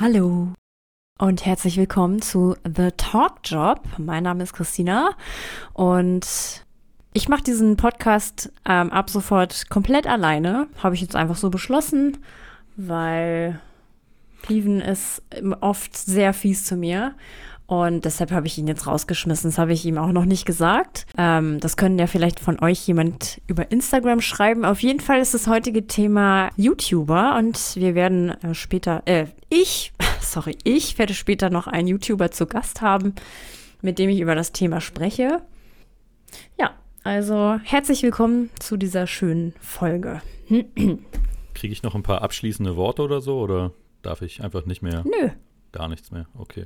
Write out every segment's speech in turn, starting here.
Hallo und herzlich willkommen zu The Talk Job. Mein Name ist Christina und ich mache diesen Podcast ähm, ab sofort komplett alleine. Habe ich jetzt einfach so beschlossen, weil Steven ist oft sehr fies zu mir und deshalb habe ich ihn jetzt rausgeschmissen. Das habe ich ihm auch noch nicht gesagt. Ähm, das können ja vielleicht von euch jemand über Instagram schreiben. Auf jeden Fall ist das heutige Thema YouTuber und wir werden äh, später, äh, ich, sorry, ich werde später noch einen YouTuber zu Gast haben, mit dem ich über das Thema spreche. Ja, also herzlich willkommen zu dieser schönen Folge. Kriege ich noch ein paar abschließende Worte oder so oder darf ich einfach nicht mehr? Nö. Gar nichts mehr, okay.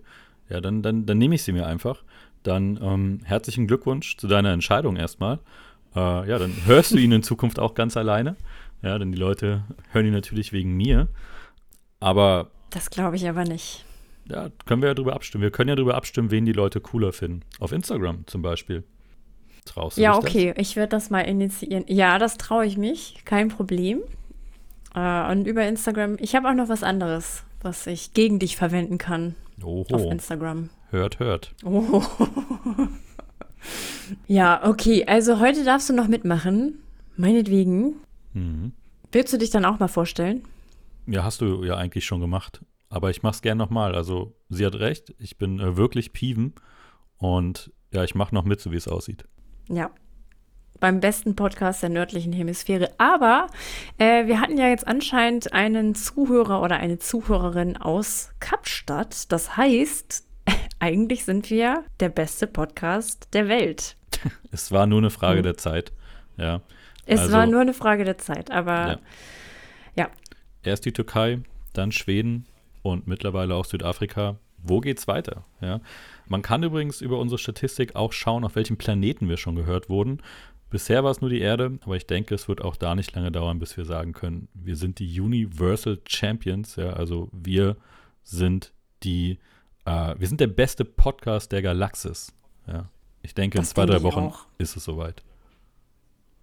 Ja, dann, dann, dann nehme ich sie mir einfach. Dann ähm, herzlichen Glückwunsch zu deiner Entscheidung erstmal. Äh, ja, dann hörst du ihn in Zukunft auch ganz alleine. Ja, denn die Leute hören ihn natürlich wegen mir. Aber. Das glaube ich aber nicht. Ja, können wir ja drüber abstimmen. Wir können ja drüber abstimmen, wen die Leute cooler finden. Auf Instagram zum Beispiel. Traust du Ja, okay, das? ich werde das mal initiieren. Ja, das traue ich mich. Kein Problem. Äh, und über Instagram, ich habe auch noch was anderes, was ich gegen dich verwenden kann. Oho. Auf Instagram. Hört, hört. Oh. ja, okay. Also heute darfst du noch mitmachen. Meinetwegen. Mhm. Willst du dich dann auch mal vorstellen? Ja, hast du ja eigentlich schon gemacht. Aber ich mach's gern nochmal. Also, sie hat recht. Ich bin äh, wirklich Piven. Und ja, ich mache noch mit, so wie es aussieht. Ja, beim besten Podcast der nördlichen Hemisphäre. Aber äh, wir hatten ja jetzt anscheinend einen Zuhörer oder eine Zuhörerin aus Kapstadt. Das heißt, eigentlich sind wir der beste Podcast der Welt. Es war nur eine Frage mhm. der Zeit. Ja. Es also, war nur eine Frage der Zeit, aber ja. ja. Erst die Türkei, dann Schweden und mittlerweile auch Südafrika. Wo geht's weiter? Ja. Man kann übrigens über unsere Statistik auch schauen, auf welchem Planeten wir schon gehört wurden. Bisher war es nur die Erde, aber ich denke, es wird auch da nicht lange dauern, bis wir sagen können, wir sind die Universal Champions. Ja, also wir sind die, äh, wir sind der beste Podcast der Galaxis. Ja, ich denke, das in zwei, drei Wochen auch. ist es soweit.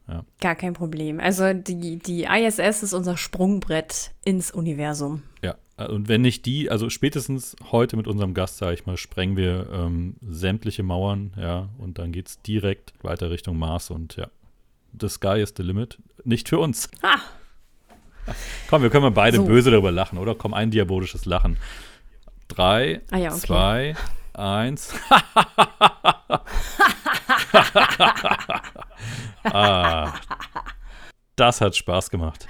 Ja. Gar kein Problem. Also die, die ISS ist unser Sprungbrett ins Universum. Ja, und wenn nicht die, also spätestens heute mit unserem Gast, sage ich mal, sprengen wir ähm, sämtliche Mauern, ja, und dann geht es direkt weiter Richtung Mars und ja, the sky is the limit. Nicht für uns. Ah. Komm, wir können mal beide so. böse darüber lachen, oder? Komm, ein diabolisches Lachen. Drei, ah, ja, okay. zwei, eins. ah, das hat Spaß gemacht.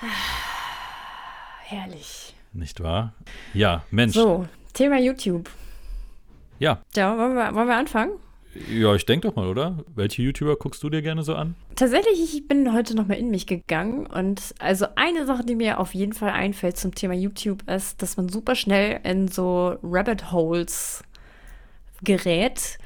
Herrlich. Nicht wahr? Ja, Mensch. So, Thema YouTube. Ja. Ja, wollen wir, wollen wir anfangen? Ja, ich denke doch mal, oder? Welche YouTuber guckst du dir gerne so an? Tatsächlich, ich bin heute noch mal in mich gegangen und also eine Sache, die mir auf jeden Fall einfällt zum Thema YouTube ist, dass man super schnell in so Rabbit Holes gerät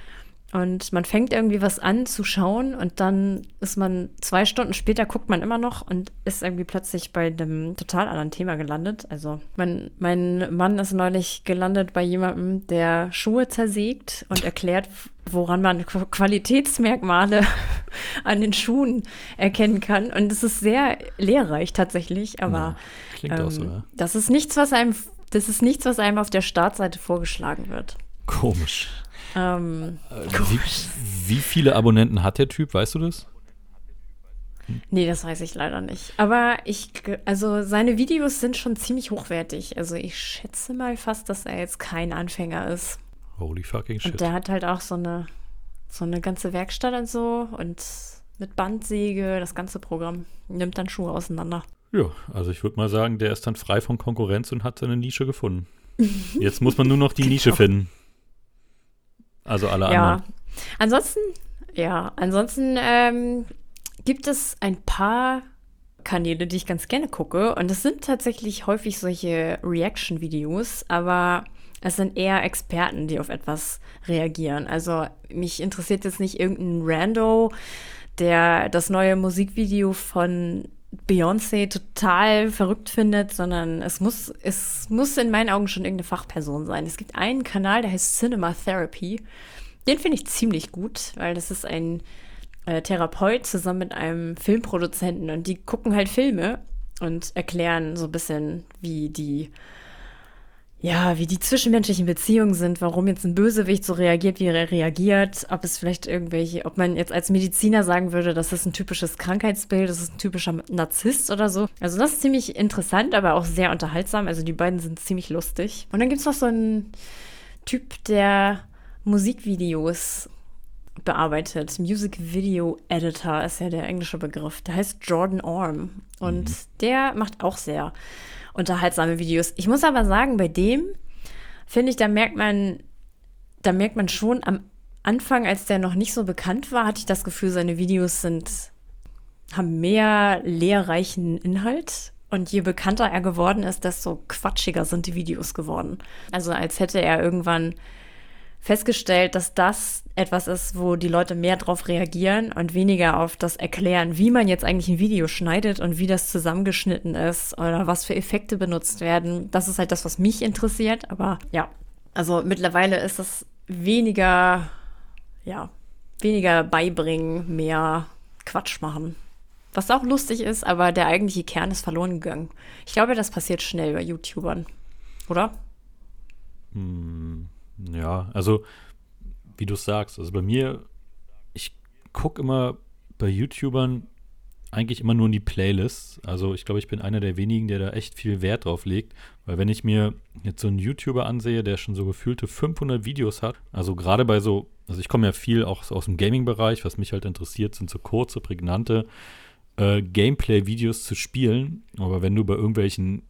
und man fängt irgendwie was an zu schauen und dann ist man zwei Stunden später, guckt man immer noch und ist irgendwie plötzlich bei einem total anderen Thema gelandet. Also mein, mein Mann ist neulich gelandet bei jemandem, der Schuhe zersägt und erklärt, woran man Qualitätsmerkmale an den Schuhen erkennen kann. Und es ist sehr lehrreich tatsächlich, aber ja, ähm, so, ja. das ist nichts, was einem, das ist nichts, was einem auf der Startseite vorgeschlagen wird. Komisch. Ähm, äh, wie, wie, viele Abonnenten hat der Typ, weißt du das? Nee, das weiß ich leider nicht. Aber ich, also seine Videos sind schon ziemlich hochwertig. Also ich schätze mal fast, dass er jetzt kein Anfänger ist. Holy fucking shit. Und der hat halt auch so eine, so eine ganze Werkstatt und so und mit Bandsäge, das ganze Programm. Nimmt dann Schuhe auseinander. Ja, also ich würde mal sagen, der ist dann frei von Konkurrenz und hat seine Nische gefunden. Jetzt muss man nur noch die Nische genau. finden. Also alle ja. anderen. Ansonsten, ja, ansonsten ähm, gibt es ein paar Kanäle, die ich ganz gerne gucke. Und es sind tatsächlich häufig solche Reaction-Videos, aber es sind eher Experten, die auf etwas reagieren. Also mich interessiert jetzt nicht irgendein Rando, der das neue Musikvideo von Beyoncé total verrückt findet, sondern es muss, es muss in meinen Augen schon irgendeine Fachperson sein. Es gibt einen Kanal, der heißt Cinema Therapy. Den finde ich ziemlich gut, weil das ist ein äh, Therapeut zusammen mit einem Filmproduzenten und die gucken halt Filme und erklären so ein bisschen, wie die ja, wie die zwischenmenschlichen Beziehungen sind, warum jetzt ein Bösewicht so reagiert, wie er reagiert, ob es vielleicht irgendwelche, ob man jetzt als Mediziner sagen würde, das ist ein typisches Krankheitsbild, das ist ein typischer Narzisst oder so. Also das ist ziemlich interessant, aber auch sehr unterhaltsam. Also die beiden sind ziemlich lustig. Und dann gibt es noch so einen Typ, der Musikvideos bearbeitet. Music Video Editor ist ja der englische Begriff. Der heißt Jordan Orm. Und mhm. der macht auch sehr unterhaltsame Videos. Ich muss aber sagen, bei dem finde ich, da merkt man, da merkt man schon am Anfang, als der noch nicht so bekannt war, hatte ich das Gefühl, seine Videos sind, haben mehr lehrreichen Inhalt. Und je bekannter er geworden ist, desto quatschiger sind die Videos geworden. Also als hätte er irgendwann festgestellt, dass das etwas ist, wo die Leute mehr drauf reagieren und weniger auf das Erklären, wie man jetzt eigentlich ein Video schneidet und wie das zusammengeschnitten ist oder was für Effekte benutzt werden. Das ist halt das, was mich interessiert. Aber ja, also mittlerweile ist es weniger, ja, weniger beibringen, mehr Quatsch machen. Was auch lustig ist, aber der eigentliche Kern ist verloren gegangen. Ich glaube, das passiert schnell bei YouTubern. Oder? Hm, ja, also wie du sagst, also bei mir, ich gucke immer bei YouTubern eigentlich immer nur in die Playlists. Also ich glaube, ich bin einer der wenigen, der da echt viel Wert drauf legt. Weil wenn ich mir jetzt so einen YouTuber ansehe, der schon so gefühlte 500 Videos hat, also gerade bei so, also ich komme ja viel auch aus dem Gaming-Bereich, was mich halt interessiert, sind so kurze, prägnante äh, Gameplay-Videos zu spielen. Aber wenn du bei irgendwelchen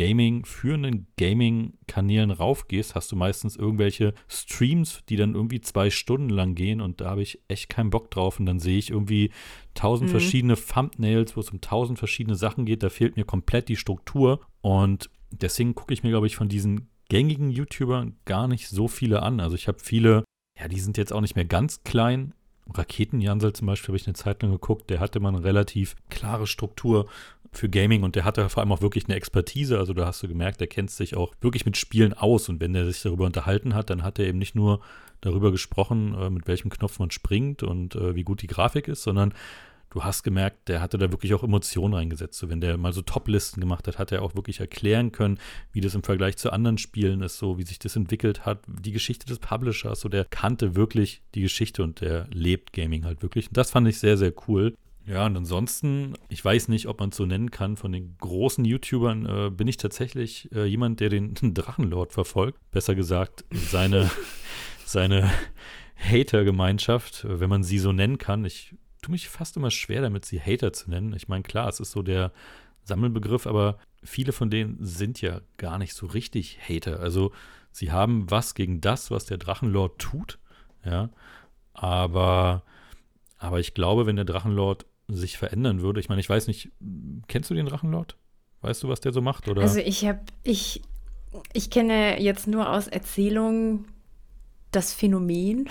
Gaming, führenden Gaming-Kanälen raufgehst, hast du meistens irgendwelche Streams, die dann irgendwie zwei Stunden lang gehen und da habe ich echt keinen Bock drauf. Und dann sehe ich irgendwie tausend mhm. verschiedene Thumbnails, wo es um tausend verschiedene Sachen geht, da fehlt mir komplett die Struktur. Und deswegen gucke ich mir, glaube ich, von diesen gängigen YouTubern gar nicht so viele an. Also ich habe viele, ja, die sind jetzt auch nicht mehr ganz klein, Raketenjansel zum Beispiel habe ich eine Zeit lang geguckt, der hatte mal eine relativ klare Struktur für Gaming und der hatte vor allem auch wirklich eine Expertise. Also da hast du gemerkt, der kennt sich auch wirklich mit Spielen aus und wenn er sich darüber unterhalten hat, dann hat er eben nicht nur darüber gesprochen, äh, mit welchem Knopf man springt und äh, wie gut die Grafik ist, sondern du hast gemerkt, der hatte da wirklich auch Emotionen reingesetzt. So, wenn der mal so Top-Listen gemacht hat, hat er auch wirklich erklären können, wie das im Vergleich zu anderen Spielen ist, so wie sich das entwickelt hat, die Geschichte des Publishers. So, der kannte wirklich die Geschichte und der lebt Gaming halt wirklich. Und das fand ich sehr, sehr cool. Ja, und ansonsten, ich weiß nicht, ob man es so nennen kann, von den großen YouTubern äh, bin ich tatsächlich äh, jemand, der den Drachenlord verfolgt. Besser gesagt, seine, seine Hater-Gemeinschaft, wenn man sie so nennen kann. Ich tue mich fast immer schwer damit, sie Hater zu nennen. Ich meine, klar, es ist so der Sammelbegriff, aber viele von denen sind ja gar nicht so richtig Hater. Also sie haben was gegen das, was der Drachenlord tut, ja. Aber, aber ich glaube, wenn der Drachenlord sich verändern würde. Ich meine, ich weiß nicht, kennst du den Drachenlord? Weißt du, was der so macht? Oder? Also ich habe, ich, ich kenne jetzt nur aus Erzählungen das Phänomen,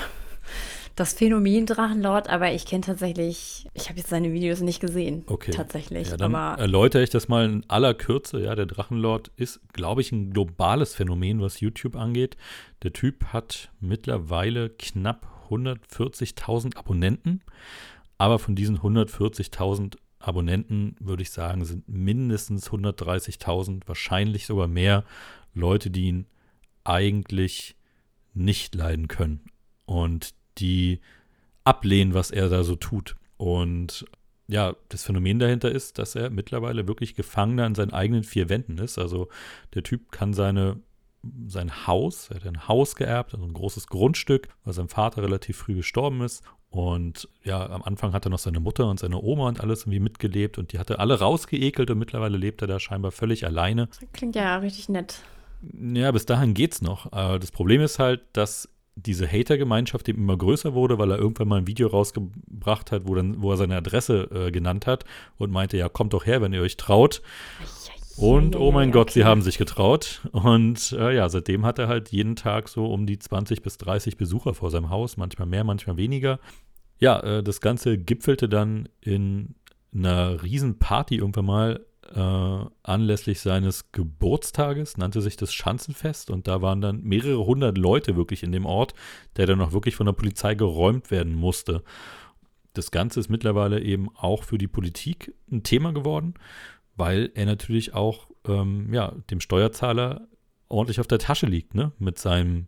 das Phänomen Drachenlord, aber ich kenne tatsächlich, ich habe jetzt seine Videos nicht gesehen. Okay. Tatsächlich. Ja, dann aber erläutere ich das mal in aller Kürze. Ja, der Drachenlord ist, glaube ich, ein globales Phänomen, was YouTube angeht. Der Typ hat mittlerweile knapp 140.000 Abonnenten. Aber von diesen 140.000 Abonnenten würde ich sagen, sind mindestens 130.000, wahrscheinlich sogar mehr Leute, die ihn eigentlich nicht leiden können und die ablehnen, was er da so tut. Und ja, das Phänomen dahinter ist, dass er mittlerweile wirklich Gefangener in seinen eigenen vier Wänden ist. Also der Typ kann seine, sein Haus, er hat ein Haus geerbt, also ein großes Grundstück, weil sein Vater relativ früh gestorben ist. Und ja, am Anfang hat er noch seine Mutter und seine Oma und alles irgendwie mitgelebt und die hatte alle rausgeekelt und mittlerweile lebt er da scheinbar völlig alleine. Klingt ja richtig nett. Ja, bis dahin geht's noch. Das Problem ist halt, dass diese Hater-Gemeinschaft eben immer größer wurde, weil er irgendwann mal ein Video rausgebracht hat, wo, dann, wo er seine Adresse äh, genannt hat und meinte, ja, kommt doch her, wenn ihr euch traut. Und oh mein Gott, sie haben sich getraut. Und äh, ja, seitdem hat er halt jeden Tag so um die 20 bis 30 Besucher vor seinem Haus, manchmal mehr, manchmal weniger. Ja, äh, das Ganze gipfelte dann in einer Riesenparty irgendwann mal äh, anlässlich seines Geburtstages, nannte sich das Schanzenfest und da waren dann mehrere hundert Leute wirklich in dem Ort, der dann auch wirklich von der Polizei geräumt werden musste. Das Ganze ist mittlerweile eben auch für die Politik ein Thema geworden weil er natürlich auch ähm, ja, dem Steuerzahler ordentlich auf der Tasche liegt, ne? Mit seinem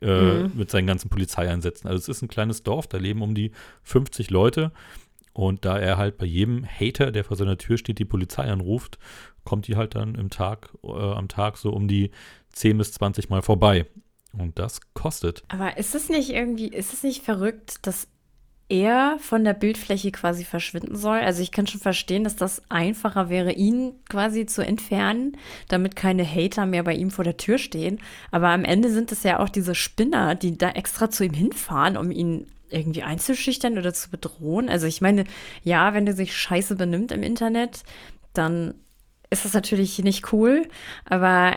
äh, mhm. mit seinen ganzen Polizeieinsätzen. Also es ist ein kleines Dorf, da leben um die 50 Leute. Und da er halt bei jedem Hater, der vor seiner Tür steht, die Polizei anruft, kommt die halt dann im Tag, äh, am Tag so um die 10 bis 20 Mal vorbei. Und das kostet. Aber ist es nicht irgendwie, ist es nicht verrückt, dass er von der Bildfläche quasi verschwinden soll. Also ich kann schon verstehen, dass das einfacher wäre, ihn quasi zu entfernen, damit keine Hater mehr bei ihm vor der Tür stehen. Aber am Ende sind es ja auch diese Spinner, die da extra zu ihm hinfahren, um ihn irgendwie einzuschüchtern oder zu bedrohen. Also ich meine, ja, wenn der sich scheiße benimmt im Internet, dann ist das natürlich nicht cool, aber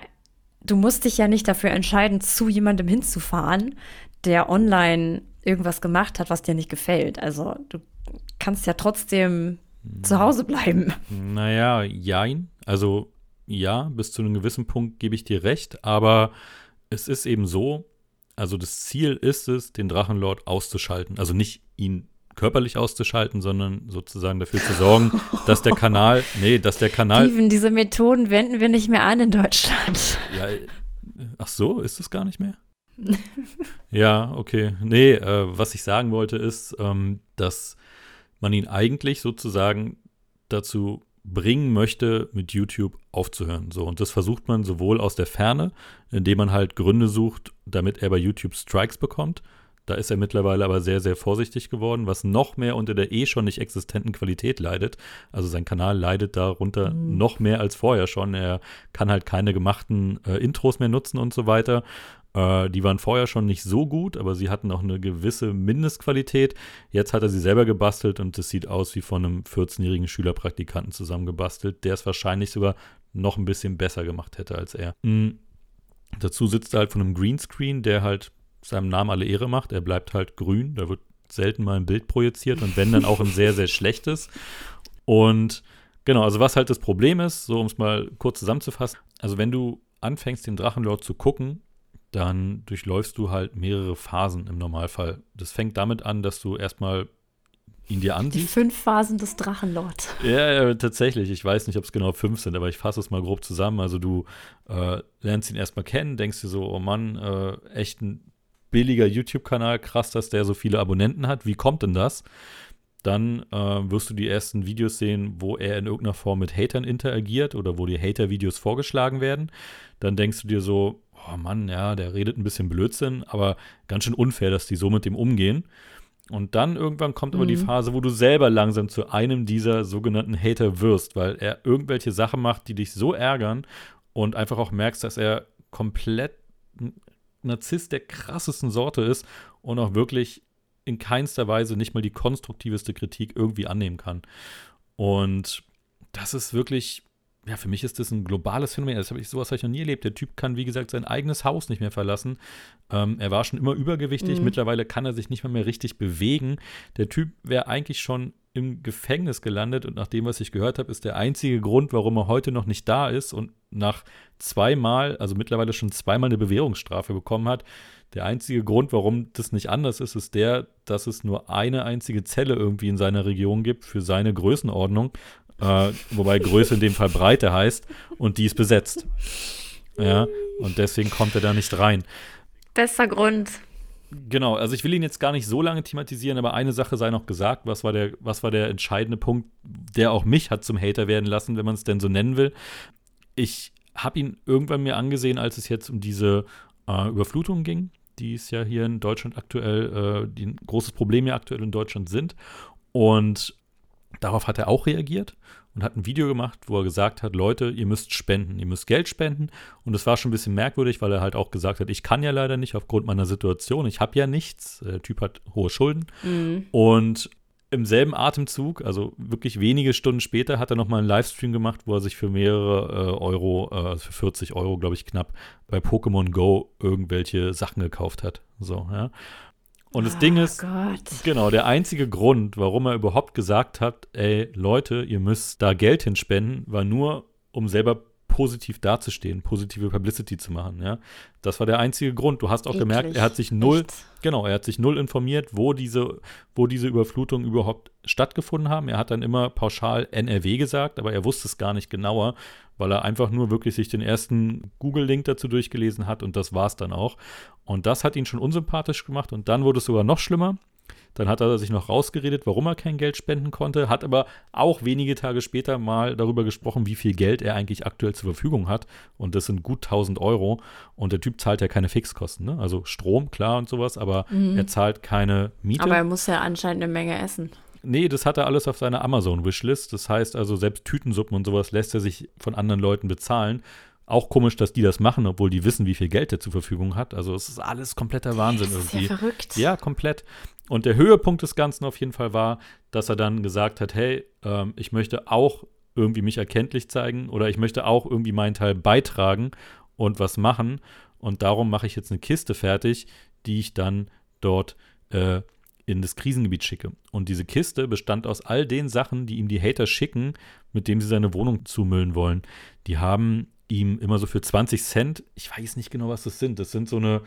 du musst dich ja nicht dafür entscheiden, zu jemandem hinzufahren, der online irgendwas gemacht hat, was dir nicht gefällt. Also du kannst ja trotzdem hm. zu Hause bleiben. Naja, jein. Also ja, bis zu einem gewissen Punkt gebe ich dir recht, aber es ist eben so, also das Ziel ist es, den Drachenlord auszuschalten. Also nicht ihn körperlich auszuschalten, sondern sozusagen dafür zu sorgen, dass der Kanal, nee, dass der Kanal. Steven, diese Methoden wenden wir nicht mehr an in Deutschland. Ja, ach so, ist es gar nicht mehr? Ja, okay. Nee, äh, was ich sagen wollte ist, ähm, dass man ihn eigentlich sozusagen dazu bringen möchte, mit YouTube aufzuhören. So, und das versucht man sowohl aus der Ferne, indem man halt Gründe sucht, damit er bei YouTube Strikes bekommt. Da ist er mittlerweile aber sehr, sehr vorsichtig geworden, was noch mehr unter der eh schon nicht existenten Qualität leidet. Also sein Kanal leidet darunter mhm. noch mehr als vorher schon. Er kann halt keine gemachten äh, Intros mehr nutzen und so weiter. Äh, die waren vorher schon nicht so gut, aber sie hatten auch eine gewisse Mindestqualität. Jetzt hat er sie selber gebastelt und es sieht aus wie von einem 14-jährigen Schülerpraktikanten zusammengebastelt, der es wahrscheinlich sogar noch ein bisschen besser gemacht hätte als er. Mhm. Dazu sitzt er halt von einem Greenscreen, der halt seinem Namen alle Ehre macht. Er bleibt halt grün, da wird selten mal ein Bild projiziert und wenn dann auch ein sehr, sehr schlechtes. Und genau, also was halt das Problem ist, so um es mal kurz zusammenzufassen, also wenn du anfängst, den Drachenlord zu gucken, dann durchläufst du halt mehrere Phasen im Normalfall. Das fängt damit an, dass du erstmal ihn dir ansiehst. Die fünf Phasen des Drachenlords. Ja, ja, tatsächlich. Ich weiß nicht, ob es genau fünf sind, aber ich fasse es mal grob zusammen. Also du äh, lernst ihn erstmal kennen, denkst dir so, oh Mann, äh, echt ein billiger YouTube-Kanal, krass, dass der so viele Abonnenten hat. Wie kommt denn das? Dann äh, wirst du die ersten Videos sehen, wo er in irgendeiner Form mit Hatern interagiert oder wo dir Hater-Videos vorgeschlagen werden. Dann denkst du dir so, oh Mann, ja, der redet ein bisschen Blödsinn, aber ganz schön unfair, dass die so mit dem umgehen. Und dann irgendwann kommt mhm. aber die mhm. Phase, wo du selber langsam zu einem dieser sogenannten Hater wirst, weil er irgendwelche Sachen macht, die dich so ärgern und einfach auch merkst, dass er komplett Narzisst der krassesten Sorte ist und auch wirklich in keinster Weise nicht mal die konstruktiveste Kritik irgendwie annehmen kann. Und das ist wirklich ja, für mich ist das ein globales Phänomen. Das hab ich, sowas habe ich noch nie erlebt. Der Typ kann, wie gesagt, sein eigenes Haus nicht mehr verlassen. Ähm, er war schon immer übergewichtig. Mhm. Mittlerweile kann er sich nicht mal mehr richtig bewegen. Der Typ wäre eigentlich schon im Gefängnis gelandet und nach dem, was ich gehört habe, ist der einzige Grund, warum er heute noch nicht da ist und nach zweimal, also mittlerweile schon zweimal eine Bewährungsstrafe bekommen hat. Der einzige Grund, warum das nicht anders ist, ist der, dass es nur eine einzige Zelle irgendwie in seiner Region gibt für seine Größenordnung äh, wobei Größe in dem Fall Breite heißt, und die ist besetzt. Ja, und deswegen kommt er da nicht rein. Bester Grund. Genau, also ich will ihn jetzt gar nicht so lange thematisieren, aber eine Sache sei noch gesagt, was war der, was war der entscheidende Punkt, der auch mich hat zum Hater werden lassen, wenn man es denn so nennen will. Ich habe ihn irgendwann mir angesehen, als es jetzt um diese äh, Überflutung ging, die es ja hier in Deutschland aktuell, äh, die ein großes Problem ja aktuell in Deutschland sind. Und Darauf hat er auch reagiert und hat ein Video gemacht, wo er gesagt hat, Leute, ihr müsst spenden, ihr müsst Geld spenden. Und das war schon ein bisschen merkwürdig, weil er halt auch gesagt hat, ich kann ja leider nicht aufgrund meiner Situation, ich habe ja nichts. Der Typ hat hohe Schulden. Mhm. Und im selben Atemzug, also wirklich wenige Stunden später, hat er nochmal einen Livestream gemacht, wo er sich für mehrere äh, Euro, äh, also für 40 Euro, glaube ich, knapp, bei Pokémon Go irgendwelche Sachen gekauft hat. So, ja. Und das oh Ding ist, Gott. genau, der einzige Grund, warum er überhaupt gesagt hat, ey, Leute, ihr müsst da Geld hinspenden, war nur, um selber positiv dazustehen, positive Publicity zu machen, ja. Das war der einzige Grund. Du hast auch Eklig. gemerkt, er hat sich null, Echt? genau, er hat sich null informiert, wo diese, wo diese Überflutungen überhaupt stattgefunden haben. Er hat dann immer pauschal NRW gesagt, aber er wusste es gar nicht genauer, weil er einfach nur wirklich sich den ersten Google-Link dazu durchgelesen hat und das war es dann auch. Und das hat ihn schon unsympathisch gemacht und dann wurde es sogar noch schlimmer. Dann hat er sich noch rausgeredet, warum er kein Geld spenden konnte, hat aber auch wenige Tage später mal darüber gesprochen, wie viel Geld er eigentlich aktuell zur Verfügung hat. Und das sind gut 1000 Euro. Und der Typ zahlt ja keine Fixkosten, ne? Also Strom, klar und sowas, aber er zahlt keine Miete. Aber er muss ja anscheinend eine Menge essen. Nee, das hat er alles auf seiner Amazon-Wishlist. Das heißt also, selbst Tütensuppen und sowas lässt er sich von anderen Leuten bezahlen. Auch komisch, dass die das machen, obwohl die wissen, wie viel Geld er zur Verfügung hat. Also es ist alles kompletter Wahnsinn Das ist irgendwie. ja verrückt. Ja, komplett. Und der Höhepunkt des Ganzen auf jeden Fall war, dass er dann gesagt hat, hey, ähm, ich möchte auch irgendwie mich erkenntlich zeigen oder ich möchte auch irgendwie meinen Teil beitragen und was machen. Und darum mache ich jetzt eine Kiste fertig, die ich dann dort äh, in das Krisengebiet schicke. Und diese Kiste bestand aus all den Sachen, die ihm die Hater schicken, mit dem sie seine Wohnung zumüllen wollen. Die haben ihm immer so für 20 Cent, ich weiß nicht genau, was das sind. Das sind so eine,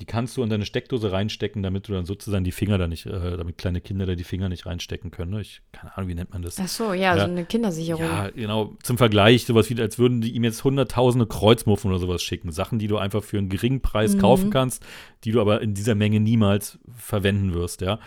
die kannst du in deine Steckdose reinstecken, damit du dann sozusagen die Finger da nicht, äh, damit kleine Kinder da die Finger nicht reinstecken können. Ne? Ich keine Ahnung, wie nennt man das? Ach so, ja, Ja. so eine Kindersicherung. Ja, genau. Zum Vergleich, sowas wie, als würden die ihm jetzt hunderttausende Kreuzmuffen oder sowas schicken. Sachen, die du einfach für einen geringen Preis Mhm. kaufen kannst, die du aber in dieser Menge niemals verwenden wirst, ja.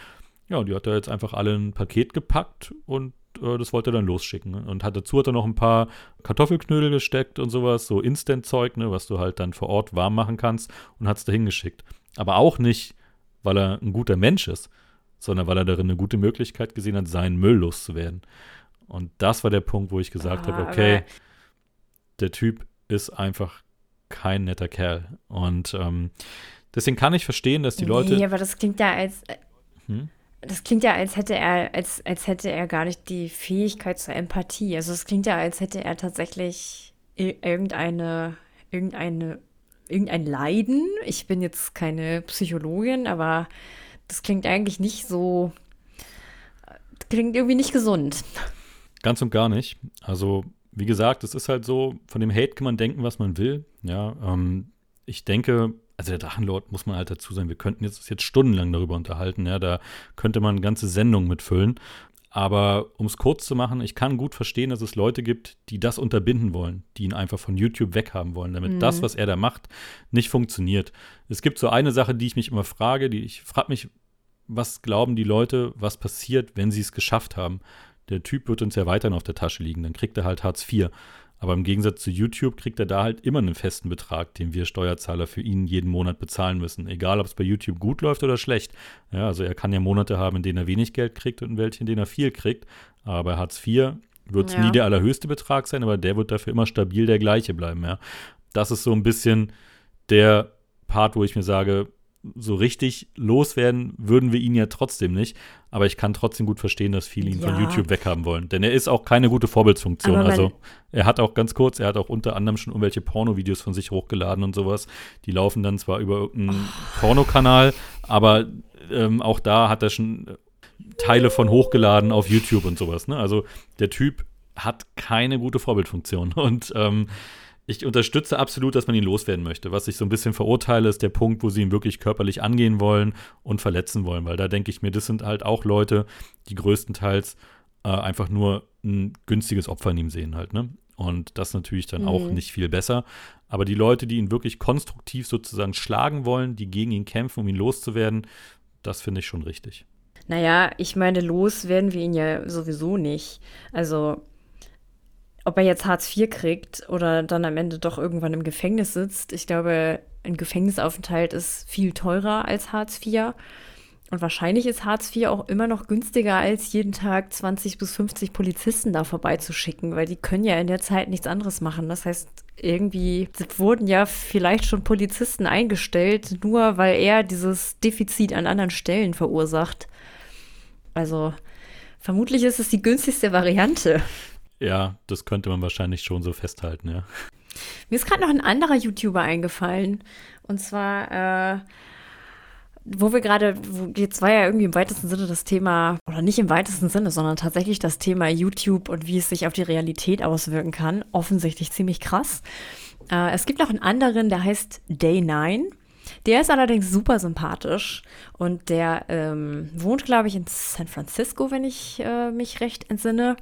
Ja, und die hat er jetzt einfach alle in ein Paket gepackt und äh, das wollte er dann losschicken. Ne? Und hat dazu hat er noch ein paar Kartoffelknödel gesteckt und sowas, so Instant-Zeug, ne, was du halt dann vor Ort warm machen kannst und hat es dahin geschickt. Aber auch nicht, weil er ein guter Mensch ist, sondern weil er darin eine gute Möglichkeit gesehen hat, seinen Müll loszuwerden. Und das war der Punkt, wo ich gesagt Ah, habe, okay, aber- der Typ ist einfach kein netter Kerl. Und ähm, deswegen kann ich verstehen, dass die Leute. Nee, aber das klingt ja als. Hm? Das klingt ja, als hätte er, als, als hätte er gar nicht die Fähigkeit zur Empathie. Also es klingt ja, als hätte er tatsächlich irgendeine, irgendeine, irgendein Leiden. Ich bin jetzt keine Psychologin, aber das klingt eigentlich nicht so. Klingt irgendwie nicht gesund. Ganz und gar nicht. Also, wie gesagt, es ist halt so, von dem Hate kann man denken, was man will. Ja, ähm, ich denke, also der Drachenlord muss man halt dazu sein, wir könnten jetzt, jetzt stundenlang darüber unterhalten, ja, da könnte man ganze Sendungen mitfüllen. Aber um es kurz zu machen, ich kann gut verstehen, dass es Leute gibt, die das unterbinden wollen, die ihn einfach von YouTube weghaben wollen, damit das, was er da macht, nicht funktioniert. Es gibt so eine Sache, die ich mich immer frage, die ich frage mich, was glauben die Leute, was passiert, wenn sie es geschafft haben? Der Typ wird uns ja weiterhin auf der Tasche liegen, dann kriegt er halt Hartz IV. Aber im Gegensatz zu YouTube kriegt er da halt immer einen festen Betrag, den wir Steuerzahler für ihn jeden Monat bezahlen müssen. Egal, ob es bei YouTube gut läuft oder schlecht. Ja, also er kann ja Monate haben, in denen er wenig Geld kriegt und in welchen, in denen er viel kriegt. Aber bei Hartz IV wird es Ja. nie der allerhöchste Betrag sein, aber der wird dafür immer stabil der gleiche bleiben. Ja. Das ist so ein bisschen der Part, wo ich mir sage, so richtig loswerden würden wir ihn ja trotzdem nicht. Aber ich kann trotzdem gut verstehen, dass viele ihn von Ja. YouTube weghaben wollen. Denn er ist auch keine gute Vorbildsfunktion. Also er hat auch ganz kurz, er hat auch unter anderem schon irgendwelche Pornovideos von sich hochgeladen und sowas. Die laufen dann zwar über irgendeinen Pornokanal, aber ähm, auch da hat er schon Teile von hochgeladen auf YouTube und sowas. Ne? Also der Typ hat keine gute Vorbildfunktion. Und ähm, ich unterstütze absolut, dass man ihn loswerden möchte. Was ich so ein bisschen verurteile, ist der Punkt, wo sie ihn wirklich körperlich angehen wollen und verletzen wollen. Weil da denke ich mir, das sind halt auch Leute, die größtenteils äh, einfach nur ein günstiges Opfer in ihm sehen halt. Ne? Und das natürlich dann auch Mhm. nicht viel besser. Aber die Leute, die ihn wirklich konstruktiv sozusagen schlagen wollen, die gegen ihn kämpfen, um ihn loszuwerden, das finde ich schon richtig. Naja, ich meine, los werden wir ihn ja sowieso nicht. Also, ob er jetzt Hartz IV kriegt oder dann am Ende doch irgendwann im Gefängnis sitzt, ich glaube, ein Gefängnisaufenthalt ist viel teurer als Hartz IV. Und wahrscheinlich ist Hartz IV auch immer noch günstiger, als jeden Tag 20 bis 50 Polizisten da vorbeizuschicken, weil die können ja in der Zeit nichts anderes machen. Das heißt, irgendwie wurden ja vielleicht schon Polizisten eingestellt, nur weil er dieses Defizit an anderen Stellen verursacht. Also vermutlich ist es die günstigste Variante. Ja, das könnte man wahrscheinlich schon so festhalten, ja. Mir ist gerade noch ein anderer YouTuber eingefallen. Und zwar äh, wo wir gerade, jetzt war ja irgendwie im weitesten Sinne das Thema, oder nicht im weitesten Sinne, sondern tatsächlich das Thema YouTube und wie es sich auf die Realität auswirken kann. Offensichtlich ziemlich krass. Äh, es gibt noch einen anderen, der heißt Day 9. Der ist allerdings super sympathisch und der ähm, wohnt, glaube ich, in San Francisco, wenn ich äh, mich recht entsinne.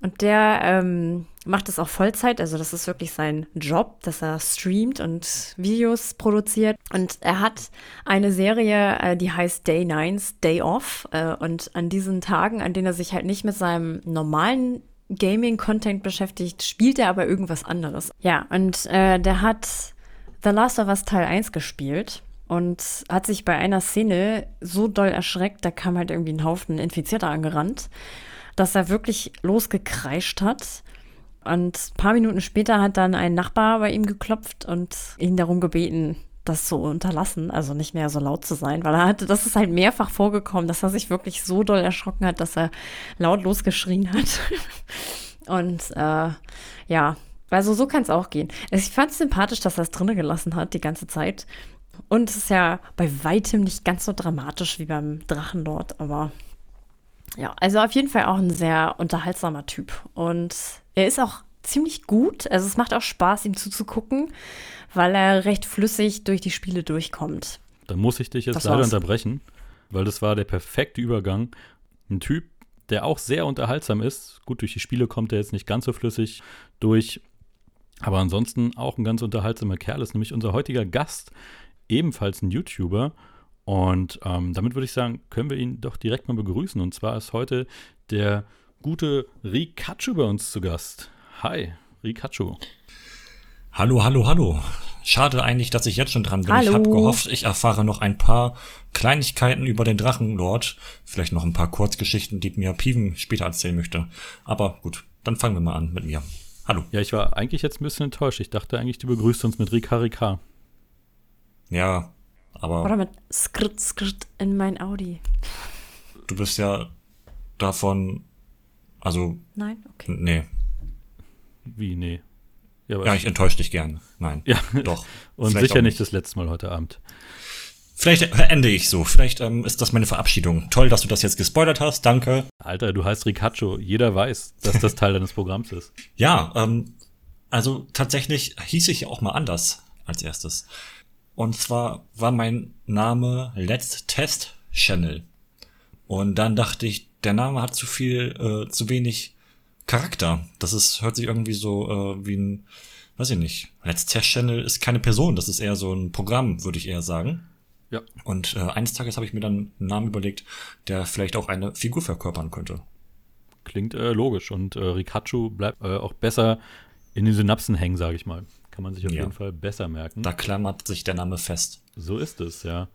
Und der ähm, macht es auch Vollzeit, also das ist wirklich sein Job, dass er streamt und Videos produziert. Und er hat eine Serie, äh, die heißt Day Nines, Day Off. Äh, und an diesen Tagen, an denen er sich halt nicht mit seinem normalen Gaming-Content beschäftigt, spielt er aber irgendwas anderes. Ja, und äh, der hat The Last of Us Teil 1 gespielt und hat sich bei einer Szene so doll erschreckt, da kam halt irgendwie ein Haufen Infizierter angerannt, dass er wirklich losgekreischt hat. Und ein paar Minuten später hat dann ein Nachbar bei ihm geklopft und ihn darum gebeten, das zu unterlassen, also nicht mehr so laut zu sein, weil er hatte, das ist halt mehrfach vorgekommen, dass er sich wirklich so doll erschrocken hat, dass er laut losgeschrien hat. und äh, ja, also so kann es auch gehen. Ich fand es sympathisch, dass er es drinnen gelassen hat die ganze Zeit. Und es ist ja bei weitem nicht ganz so dramatisch wie beim Drachenlord, aber ja, also auf jeden Fall auch ein sehr unterhaltsamer Typ. Und er ist auch ziemlich gut. Also es macht auch Spaß, ihm zuzugucken, weil er recht flüssig durch die Spiele durchkommt. Da muss ich dich jetzt das leider war's. unterbrechen, weil das war der perfekte Übergang. Ein Typ, der auch sehr unterhaltsam ist. Gut, durch die Spiele kommt er jetzt nicht ganz so flüssig durch, aber ansonsten auch ein ganz unterhaltsamer Kerl ist nämlich unser heutiger Gast, ebenfalls ein YouTuber. Und ähm, damit würde ich sagen, können wir ihn doch direkt mal begrüßen. Und zwar ist heute der gute Rikachu bei uns zu Gast. Hi, Rikachu. Hallo, hallo, hallo. Schade eigentlich, dass ich jetzt schon dran bin. Hallo. Ich habe gehofft, ich erfahre noch ein paar Kleinigkeiten über den Drachenlord. Vielleicht noch ein paar Kurzgeschichten, die mir Piven später erzählen möchte. Aber gut, dann fangen wir mal an mit mir. Hallo. Ja, ich war eigentlich jetzt ein bisschen enttäuscht. Ich dachte eigentlich, du begrüßt uns mit Rika Rika. Ja, aber. Oder mit Skrt Skrt in mein Audi. Du bist ja davon. Also. Nein? Okay. Nee. Wie, nee? Ja, ja ich enttäusche dich gern. Nein. Ja, doch. Und sicher nicht das letzte Mal heute Abend. Vielleicht ende ich so. Vielleicht ähm, ist das meine Verabschiedung. Toll, dass du das jetzt gespoilert hast. Danke. Alter, du heißt Ricaccio. Jeder weiß, dass das Teil deines Programms ist. Ja, ähm, also tatsächlich hieß ich ja auch mal anders als erstes. Und zwar war mein Name Let's Test Channel. Und dann dachte ich, der Name hat zu viel, äh, zu wenig Charakter. Das ist, hört sich irgendwie so äh, wie ein, weiß ich nicht. Let's Test Channel ist keine Person, das ist eher so ein Programm, würde ich eher sagen. Ja. Und äh, eines Tages habe ich mir dann einen Namen überlegt, der vielleicht auch eine Figur verkörpern könnte. Klingt äh, logisch und äh, Rikachu bleibt äh, auch besser in den Synapsen hängen, sage ich mal. Kann man sich auf ja. jeden Fall besser merken. Da klammert sich der Name fest. So ist es, ja.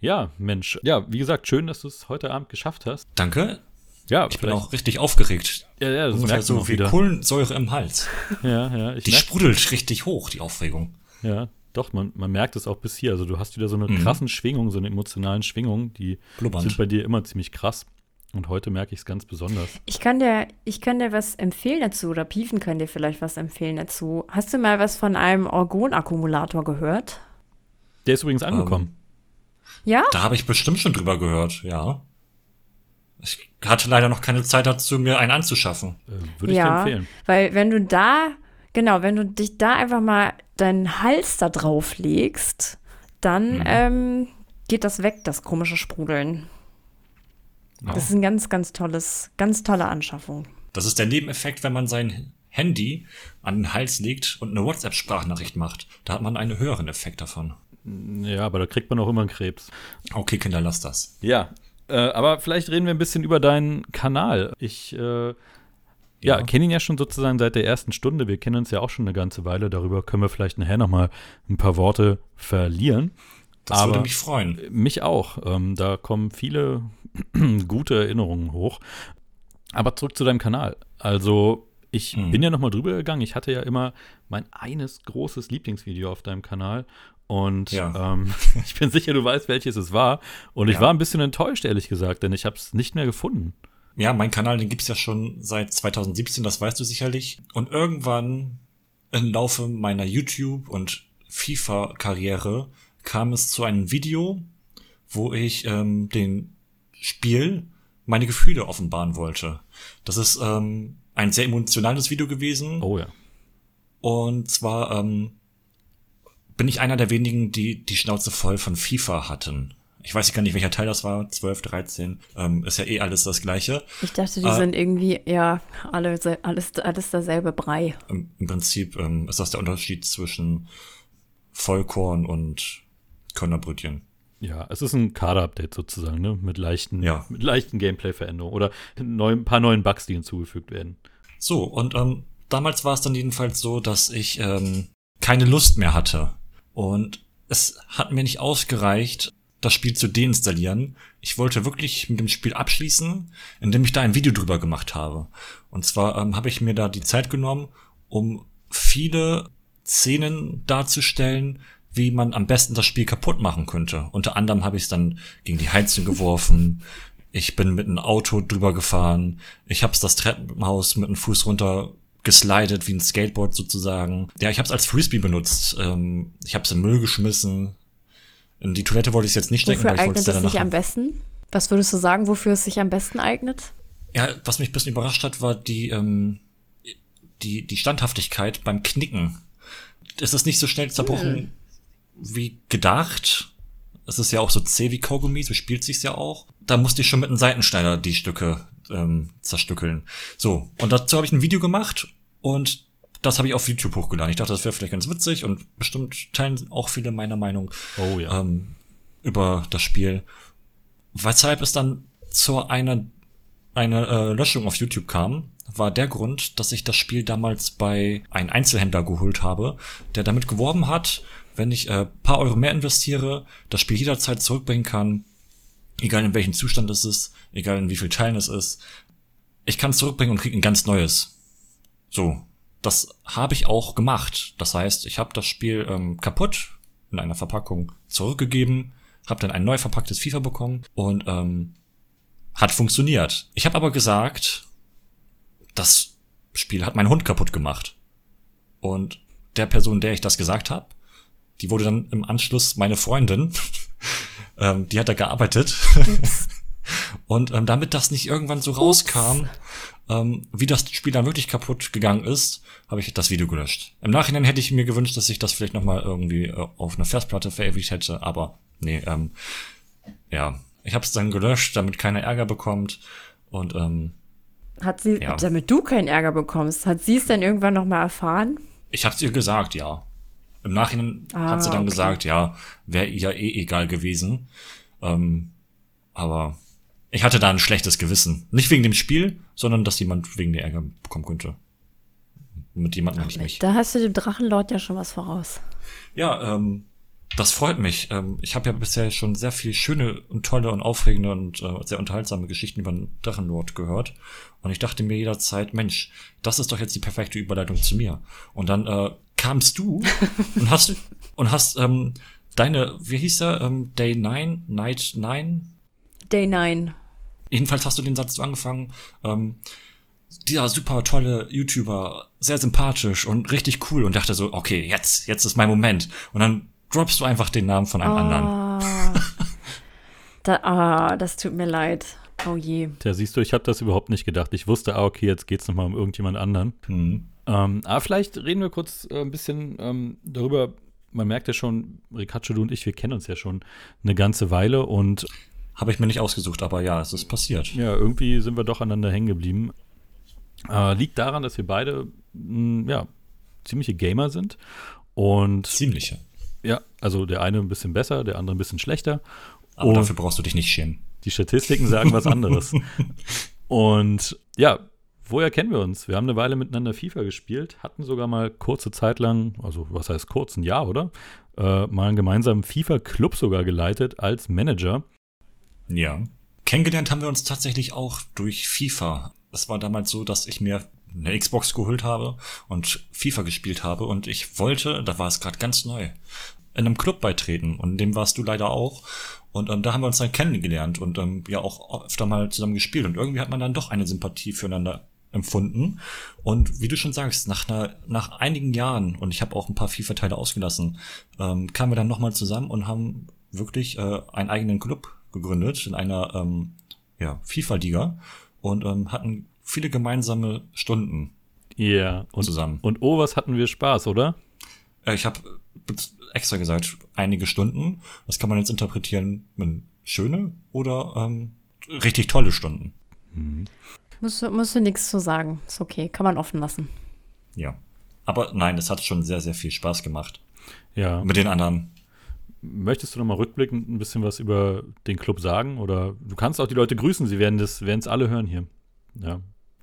Ja, Mensch. Ja, wie gesagt, schön, dass du es heute Abend geschafft hast. Danke. Ja, ich bin auch richtig aufgeregt. Ja, ja, das Ungefähr so wie Kohlensäure im Hals. ja, ja. die sprudelt richtig hoch, die Aufregung. Ja, doch, man, man merkt es auch bis hier. Also du hast wieder so eine mhm. krassen Schwingung, so eine emotionalen Schwingung, die Blubbernd. sind bei dir immer ziemlich krass. Und heute merke ich es ganz besonders. Ich kann, dir, ich kann dir was empfehlen dazu, oder Piefen kann dir vielleicht was empfehlen dazu. Hast du mal was von einem Orgonakkumulator gehört? Der ist übrigens angekommen. Ähm, ja? Da habe ich bestimmt schon drüber gehört, ja. Ich hatte leider noch keine Zeit dazu, mir einen anzuschaffen. Äh, Würde ich ja, dir empfehlen. Weil wenn du da Genau, wenn du dich da einfach mal deinen Hals da drauf legst, dann mhm. ähm, geht das weg, das komische Sprudeln. Oh. Das ist ein ganz, ganz tolles, ganz tolle Anschaffung. Das ist der Nebeneffekt, wenn man sein Handy an den Hals legt und eine WhatsApp-Sprachnachricht macht. Da hat man einen höheren Effekt davon. Ja, aber da kriegt man auch immer einen Krebs. Okay, Kinder, lass das. Ja, äh, aber vielleicht reden wir ein bisschen über deinen Kanal. Ich äh, ja, ja. kenne ihn ja schon sozusagen seit der ersten Stunde. Wir kennen uns ja auch schon eine ganze Weile. Darüber können wir vielleicht nachher nochmal ein paar Worte verlieren. Das Aber würde mich freuen. Mich auch. Ähm, da kommen viele gute Erinnerungen hoch. Aber zurück zu deinem Kanal. Also, ich hm. bin ja nochmal drüber gegangen. Ich hatte ja immer mein eines großes Lieblingsvideo auf deinem Kanal. Und ja. ähm, ich bin sicher, du weißt, welches es war. Und ich ja. war ein bisschen enttäuscht, ehrlich gesagt, denn ich habe es nicht mehr gefunden. Ja, mein Kanal, den gibt's ja schon seit 2017, das weißt du sicherlich. Und irgendwann im Laufe meiner YouTube- und FIFA-Karriere kam es zu einem Video, wo ich ähm, den Spiel meine Gefühle offenbaren wollte. Das ist ähm, ein sehr emotionales Video gewesen. Oh ja. Und zwar ähm, bin ich einer der wenigen, die die Schnauze voll von FIFA hatten. Ich weiß gar nicht, welcher Teil das war, 12, 13. Ähm, ist ja eh alles das gleiche. Ich dachte, die Äh, sind irgendwie, ja, alle, alles, alles derselbe Brei. Im, im Prinzip ähm, ist das der Unterschied zwischen Vollkorn und Körnerbrötchen. Ja, es ist ein Kader-Update sozusagen, ne? Mit leichten, Ja. mit leichten Gameplay-Veränderungen oder neu, ein paar neuen Bugs, die hinzugefügt werden. So, und ähm, damals war es dann jedenfalls so, dass ich ähm, keine Lust mehr hatte. Und es hat mir nicht ausgereicht, das Spiel zu deinstallieren. Ich wollte wirklich mit dem Spiel abschließen, indem ich da ein Video drüber gemacht habe. Und zwar ähm, habe ich mir da die Zeit genommen, um viele Szenen darzustellen, wie man am besten das Spiel kaputt machen könnte. Unter anderem habe ich es dann gegen die Heizung geworfen. Ich bin mit einem Auto drüber gefahren. Ich habe das Treppenhaus mit dem Fuß runter geslidet, wie ein Skateboard sozusagen. Ja, ich habe es als Frisbee benutzt. Ähm, ich habe es in Müll geschmissen. In die Toilette wollte ich es jetzt nicht stecken, Wofür weil ich wollte eignet es danach sich am besten? Was würdest du sagen, wofür es sich am besten eignet? Ja, was mich ein bisschen überrascht hat, war die, ähm, die, die Standhaftigkeit beim Knicken. Es ist nicht so schnell zerbrochen wie gedacht. Es ist ja auch so zäh wie Kaugummi, so spielt sich's ja auch. Da musste ich schon mit einem Seitenschneider die Stücke ähm, zerstückeln. So, und dazu habe ich ein Video gemacht und das habe ich auf YouTube hochgeladen. Ich dachte, das wäre vielleicht ganz witzig und bestimmt teilen auch viele meiner Meinung Oh ja. ähm, über das Spiel. Weshalb es dann zu einer eine äh, Löschung auf YouTube kam, war der Grund, dass ich das Spiel damals bei einem Einzelhändler geholt habe, der damit geworben hat, wenn ich äh, paar Euro mehr investiere, das Spiel jederzeit zurückbringen kann, egal in welchem Zustand es ist, egal in wie viel Teilen es ist. Ich kann es zurückbringen und kriege ein ganz neues. So, das habe ich auch gemacht. Das heißt, ich habe das Spiel ähm, kaputt in einer Verpackung zurückgegeben, habe dann ein neu verpacktes FIFA bekommen und ähm, hat funktioniert. Ich habe aber gesagt, das Spiel hat meinen Hund kaputt gemacht. Und der Person, der ich das gesagt habe, die wurde dann im Anschluss meine Freundin. ähm, die hat da gearbeitet. Und ähm, damit das nicht irgendwann so rauskam, ähm, wie das Spiel dann wirklich kaputt gegangen ist, habe ich das Video gelöscht. Im Nachhinein hätte ich mir gewünscht, dass ich das vielleicht nochmal irgendwie äh, auf einer Festplatte verewigt hätte, aber nee, ähm, ja, ich habe es dann gelöscht, damit keiner Ärger bekommt. Und ähm, Hat sie, Ja. damit du keinen Ärger bekommst, hat sie es dann irgendwann noch mal erfahren? ich habe es ihr gesagt, ja. Im Nachhinein Ah, hat sie dann okay. gesagt, ja, wäre ihr eh egal gewesen. Ähm, aber ich hatte da ein schlechtes Gewissen. Nicht wegen dem Spiel, sondern dass jemand wegen der Ärger bekommen könnte. Mit jemandem ich mich. Da hast du dem Drachenlord ja schon was voraus. Ja, ähm, das freut mich. Ähm, ich habe ja bisher schon sehr viel schöne und tolle und aufregende und äh, sehr unterhaltsame Geschichten über den Drachenlord gehört. Und ich dachte mir jederzeit, Mensch, das ist doch jetzt die perfekte Überleitung zu mir. Und dann äh, kamst du und hast und hast ähm, deine, wie hieß der, ähm, Day 9, Night 9? Day 9. Jedenfalls hast du den Satz so angefangen, ähm, dieser super tolle YouTuber, sehr sympathisch und richtig cool und dachte so, okay, jetzt, jetzt ist mein Moment. Und dann droppst du einfach den Namen von einem anderen. Ah. da, ah, das tut mir leid. Oh je. Tja, siehst du, ich habe das überhaupt nicht gedacht. Ich wusste, ah, okay, jetzt geht's nochmal um irgendjemand anderen. Hm. Ähm, aber vielleicht reden wir kurz äh, ein bisschen ähm, darüber. Man merkt ja schon, Ricaccio, du und ich, wir kennen uns ja schon eine ganze Weile und Habe ich mir nicht ausgesucht, aber ja, es ist passiert. ja, irgendwie sind wir doch aneinander hängen geblieben. Äh, liegt daran, dass wir beide mh, ja, ziemliche Gamer sind. Und Ziemliche. ja, also der eine ein bisschen besser, der andere ein bisschen schlechter. Aber Und- dafür brauchst du dich nicht schämen. Die Statistiken sagen was anderes. Und ja, woher kennen wir uns? Wir haben eine Weile miteinander FIFA gespielt, hatten sogar mal kurze Zeit lang, also was heißt kurz, ein Jahr, oder? Äh, mal einen gemeinsamen FIFA-Club sogar geleitet als Manager. Ja. Kennengelernt haben wir uns tatsächlich auch durch FIFA. Es war damals so, dass ich mir eine Xbox geholt habe und FIFA gespielt habe und ich wollte, da war es gerade ganz neu, in einem Club beitreten und dem warst du leider auch. Und ähm, da haben wir uns dann kennengelernt und ähm, ja auch öfter mal zusammen gespielt und irgendwie hat man dann doch eine Sympathie füreinander empfunden. Und wie du schon sagst, nach, einer, nach einigen Jahren, und ich habe auch ein paar FIFA-Teile ausgelassen, ähm, kamen wir dann nochmal zusammen und haben wirklich äh, einen eigenen Club gegründet in einer ähm, ja, FIFA-Liga und ähm, hatten viele gemeinsame Stunden Ja, yeah. und, zusammen. und oh, was hatten wir Spaß, oder? Äh, ich habe extra gesagt, einige Stunden. Das kann man jetzt interpretieren mit schöne oder ähm, richtig tolle Stunden. Musst du, musst du nichts zu sagen. Ist okay, kann man offen lassen. Ja. Aber nein, es hat schon sehr, sehr viel Spaß gemacht. Ja. Mit den anderen. Möchtest du noch mal rückblickend ein bisschen was über den Club sagen? Oder du kannst auch die Leute grüßen, sie werden das, werden es alle hören hier. Ja.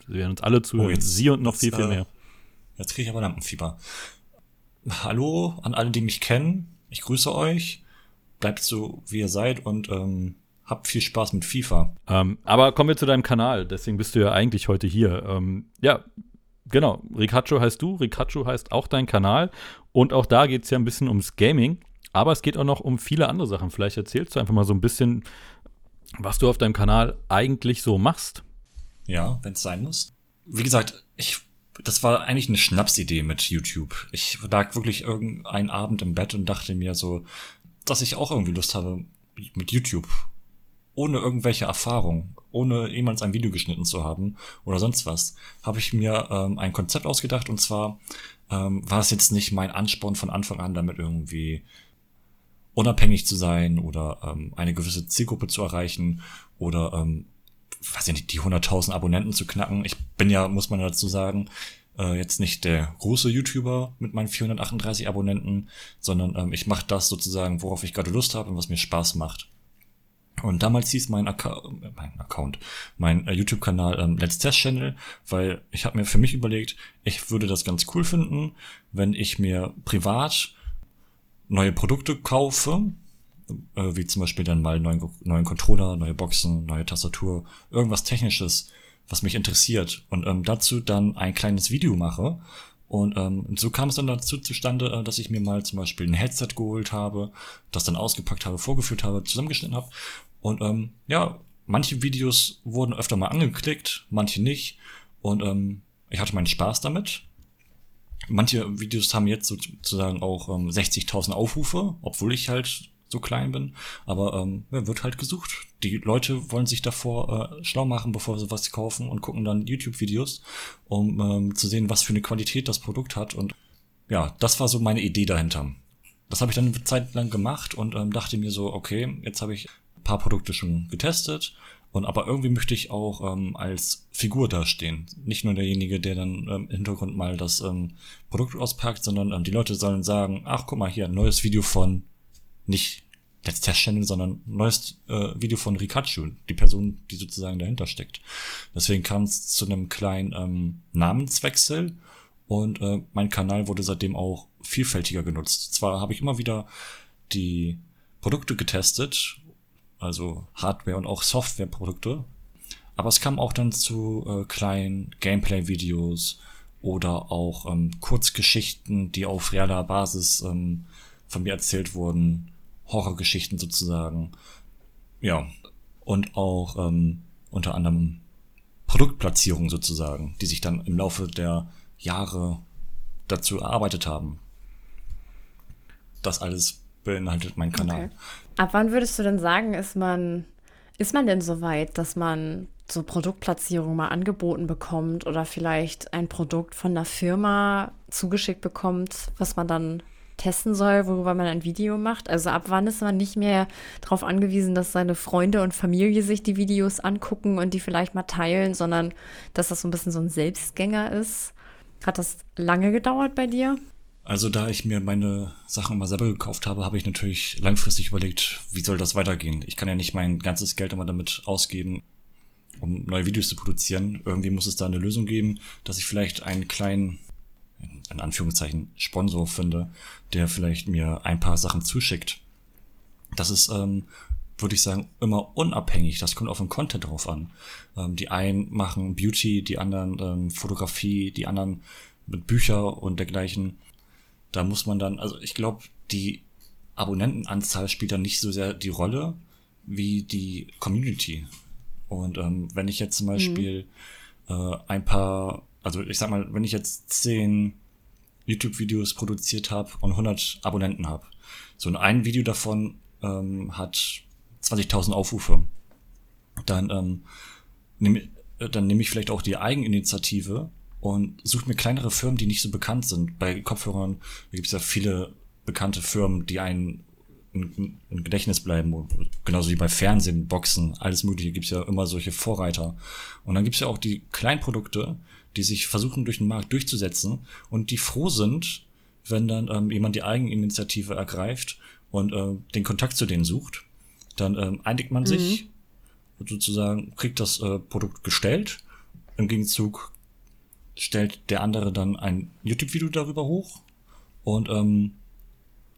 Sie werden uns alle zuhören. Oh, jetzt- sie und noch jetzt, viel, viel äh, mehr. Jetzt kriege ich aber Lampenfieber. Hallo an alle, die mich kennen. Ich grüße euch. Bleibt so, wie ihr seid und ähm, habt viel Spaß mit FIFA. Ähm, aber kommen wir zu deinem Kanal, deswegen bist du ja eigentlich heute hier. Ähm, ja, genau. Ricaccio heißt du, Ricaccio heißt auch dein Kanal. Und auch da geht es ja ein bisschen ums Gaming. Aber es geht auch noch um viele andere Sachen. Vielleicht erzählst du einfach mal so ein bisschen, was du auf deinem Kanal eigentlich so machst. Ja, wenn es sein muss. Wie gesagt, ich, das war eigentlich eine Schnapsidee mit YouTube. Ich lag wirklich irgendeinen Abend im Bett und dachte mir so, dass ich auch irgendwie Lust habe mit YouTube. Ohne irgendwelche Erfahrung, ohne jemals ein Video geschnitten zu haben oder sonst was, habe ich mir ähm, ein Konzept ausgedacht und zwar ähm, war es jetzt nicht mein Ansporn von Anfang an, damit irgendwie unabhängig zu sein oder ähm, eine gewisse Zielgruppe zu erreichen oder ähm, weiß ich nicht, die 100.000 Abonnenten zu knacken. Ich bin ja, muss man dazu sagen, äh, jetzt nicht der große YouTuber mit meinen 438 Abonnenten, sondern ähm, ich mache das sozusagen, worauf ich gerade Lust habe und was mir Spaß macht. Und damals hieß mein, Acca äh, mein Account, mein äh, YouTube-Kanal ähm, Let's Test Channel, weil ich habe mir für mich überlegt, ich würde das ganz cool finden, wenn ich mir privat neue Produkte kaufe, äh, wie zum Beispiel dann mal neuen, neuen Controller, neue Boxen, neue Tastatur, irgendwas Technisches, was mich interessiert und ähm, dazu dann ein kleines Video mache. Und ähm, so kam es dann dazu zustande, äh, dass ich mir mal zum Beispiel ein Headset geholt habe, das dann ausgepackt habe, vorgeführt habe, zusammengeschnitten habe. Und ähm, ja, manche Videos wurden öfter mal angeklickt, manche nicht. Und ähm, ich hatte meinen Spaß damit. Manche Videos haben jetzt sozusagen auch ähm, 60.000 Aufrufe, obwohl ich halt so klein bin. Aber ähm, wird halt gesucht. Die Leute wollen sich davor äh, schlau machen, bevor sie was kaufen und gucken dann YouTube-Videos, um ähm, zu sehen, was für eine Qualität das Produkt hat. Und ja, das war so meine Idee dahinter. Das habe ich dann eine Zeit lang gemacht und ähm, dachte mir so, okay, jetzt habe ich ein paar Produkte schon getestet. Und aber irgendwie möchte ich auch ähm, als Figur dastehen. Nicht nur derjenige, der dann ähm, im Hintergrund mal das ähm, Produkt auspackt, sondern ähm, die Leute sollen sagen, ach guck mal hier, ein neues Video von nicht Let's Test Channel, sondern ein neues äh, Video von Rikachu, die Person, die sozusagen dahinter steckt. Deswegen kam es zu einem kleinen ähm, Namenswechsel und äh, mein Kanal wurde seitdem auch vielfältiger genutzt. Zwar habe ich immer wieder die Produkte getestet, also Hardware und auch Softwareprodukte, aber es kam auch dann zu äh, kleinen Gameplay-Videos oder auch ähm, Kurzgeschichten, die auf realer Basis ähm, von mir erzählt wurden, Horrorgeschichten sozusagen. Ja, und auch ähm, unter anderem Produktplatzierungen sozusagen, die sich dann im Laufe der Jahre dazu erarbeitet haben. Das alles beinhaltet mein Kanal. Okay. Ab wann würdest du denn sagen, ist man, ist man denn so weit, dass man so Produktplatzierung mal angeboten bekommt oder vielleicht ein Produkt von der Firma zugeschickt bekommt, was man dann testen soll, worüber man ein Video macht? Also ab wann ist man nicht mehr darauf angewiesen, dass seine Freunde und Familie sich die Videos angucken und die vielleicht mal teilen, sondern dass das so ein bisschen so ein Selbstgänger ist? Hat das lange gedauert bei dir? Also da ich mir meine Sachen immer selber gekauft habe, habe ich natürlich langfristig überlegt, wie soll das weitergehen? Ich kann ja nicht mein ganzes Geld immer damit ausgeben, um neue Videos zu produzieren. Irgendwie muss es da eine Lösung geben, dass ich vielleicht einen kleinen, in Anführungszeichen, Sponsor finde, der vielleicht mir ein paar Sachen zuschickt. Das ist, ähm, würde ich sagen, immer unabhängig. Das kommt auf den Content drauf an. Ähm, die einen machen Beauty, die anderen ähm, Fotografie, die anderen mit Bücher und dergleichen. Da muss man dann, also ich glaube, die Abonnentenanzahl spielt dann nicht so sehr die Rolle wie die Community. Und ähm, wenn ich jetzt zum Beispiel mhm. äh, ein paar, also ich sag mal, wenn ich jetzt zehn YouTube-Videos produziert habe und 100 Abonnenten habe, so in ein Video davon ähm, hat 20.000 Aufrufe. Dann ähm, nehme dann nehme ich vielleicht auch die Eigeninitiative und suche mir kleinere Firmen, die nicht so bekannt sind. Bei Kopfhörern gibt es ja viele bekannte Firmen, die einen im Gedächtnis bleiben, genauso wie bei Fernsehen, Boxen, alles mögliche, gibt's ja immer solche Vorreiter. Und dann gibt's ja auch die Kleinprodukte, die sich versuchen, durch den Markt durchzusetzen und die froh sind, wenn dann ähm, jemand die Eigeninitiative ergreift und äh, den Kontakt zu denen sucht. Dann ähm, einigt man mhm. sich, sozusagen kriegt das äh, Produkt gestellt. Im Gegenzug stellt der andere dann ein YouTube-Video darüber hoch und ähm,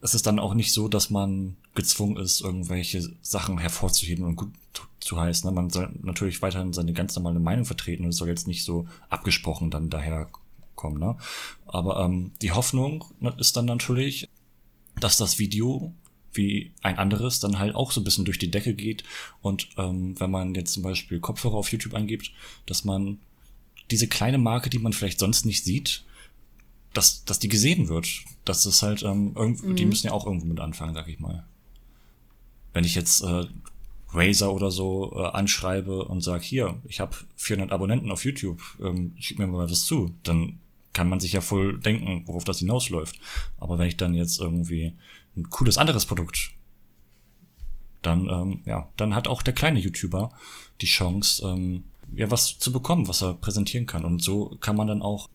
es ist dann auch nicht so, dass man gezwungen ist, irgendwelche Sachen hervorzuheben und gut zu heißen. Man soll natürlich weiterhin seine ganz normale Meinung vertreten und es soll jetzt nicht so abgesprochen dann daherkommen. Ne? Aber ähm, die Hoffnung ist dann natürlich, dass das Video wie ein anderes dann halt auch so ein bisschen durch die Decke geht. Und ähm, wenn man jetzt zum Beispiel Kopfhörer auf YouTube eingibt, dass man diese kleine Marke, die man vielleicht sonst nicht sieht, dass, dass die gesehen wird. Das ist halt, ähm, irgendwie, mhm. die müssen ja auch irgendwo mit anfangen, sag ich mal. Wenn ich jetzt äh, Razer oder so äh, anschreibe und sag, hier, ich habe 400 Abonnenten auf YouTube, ähm, schick mir mal was zu, dann kann man sich ja voll denken, worauf das hinausläuft. Aber wenn ich dann jetzt irgendwie ein cooles anderes Produkt, dann, ähm, ja, dann hat auch der kleine YouTuber die Chance, ähm, ja, was zu bekommen, was er präsentieren kann. Und so kann man dann auch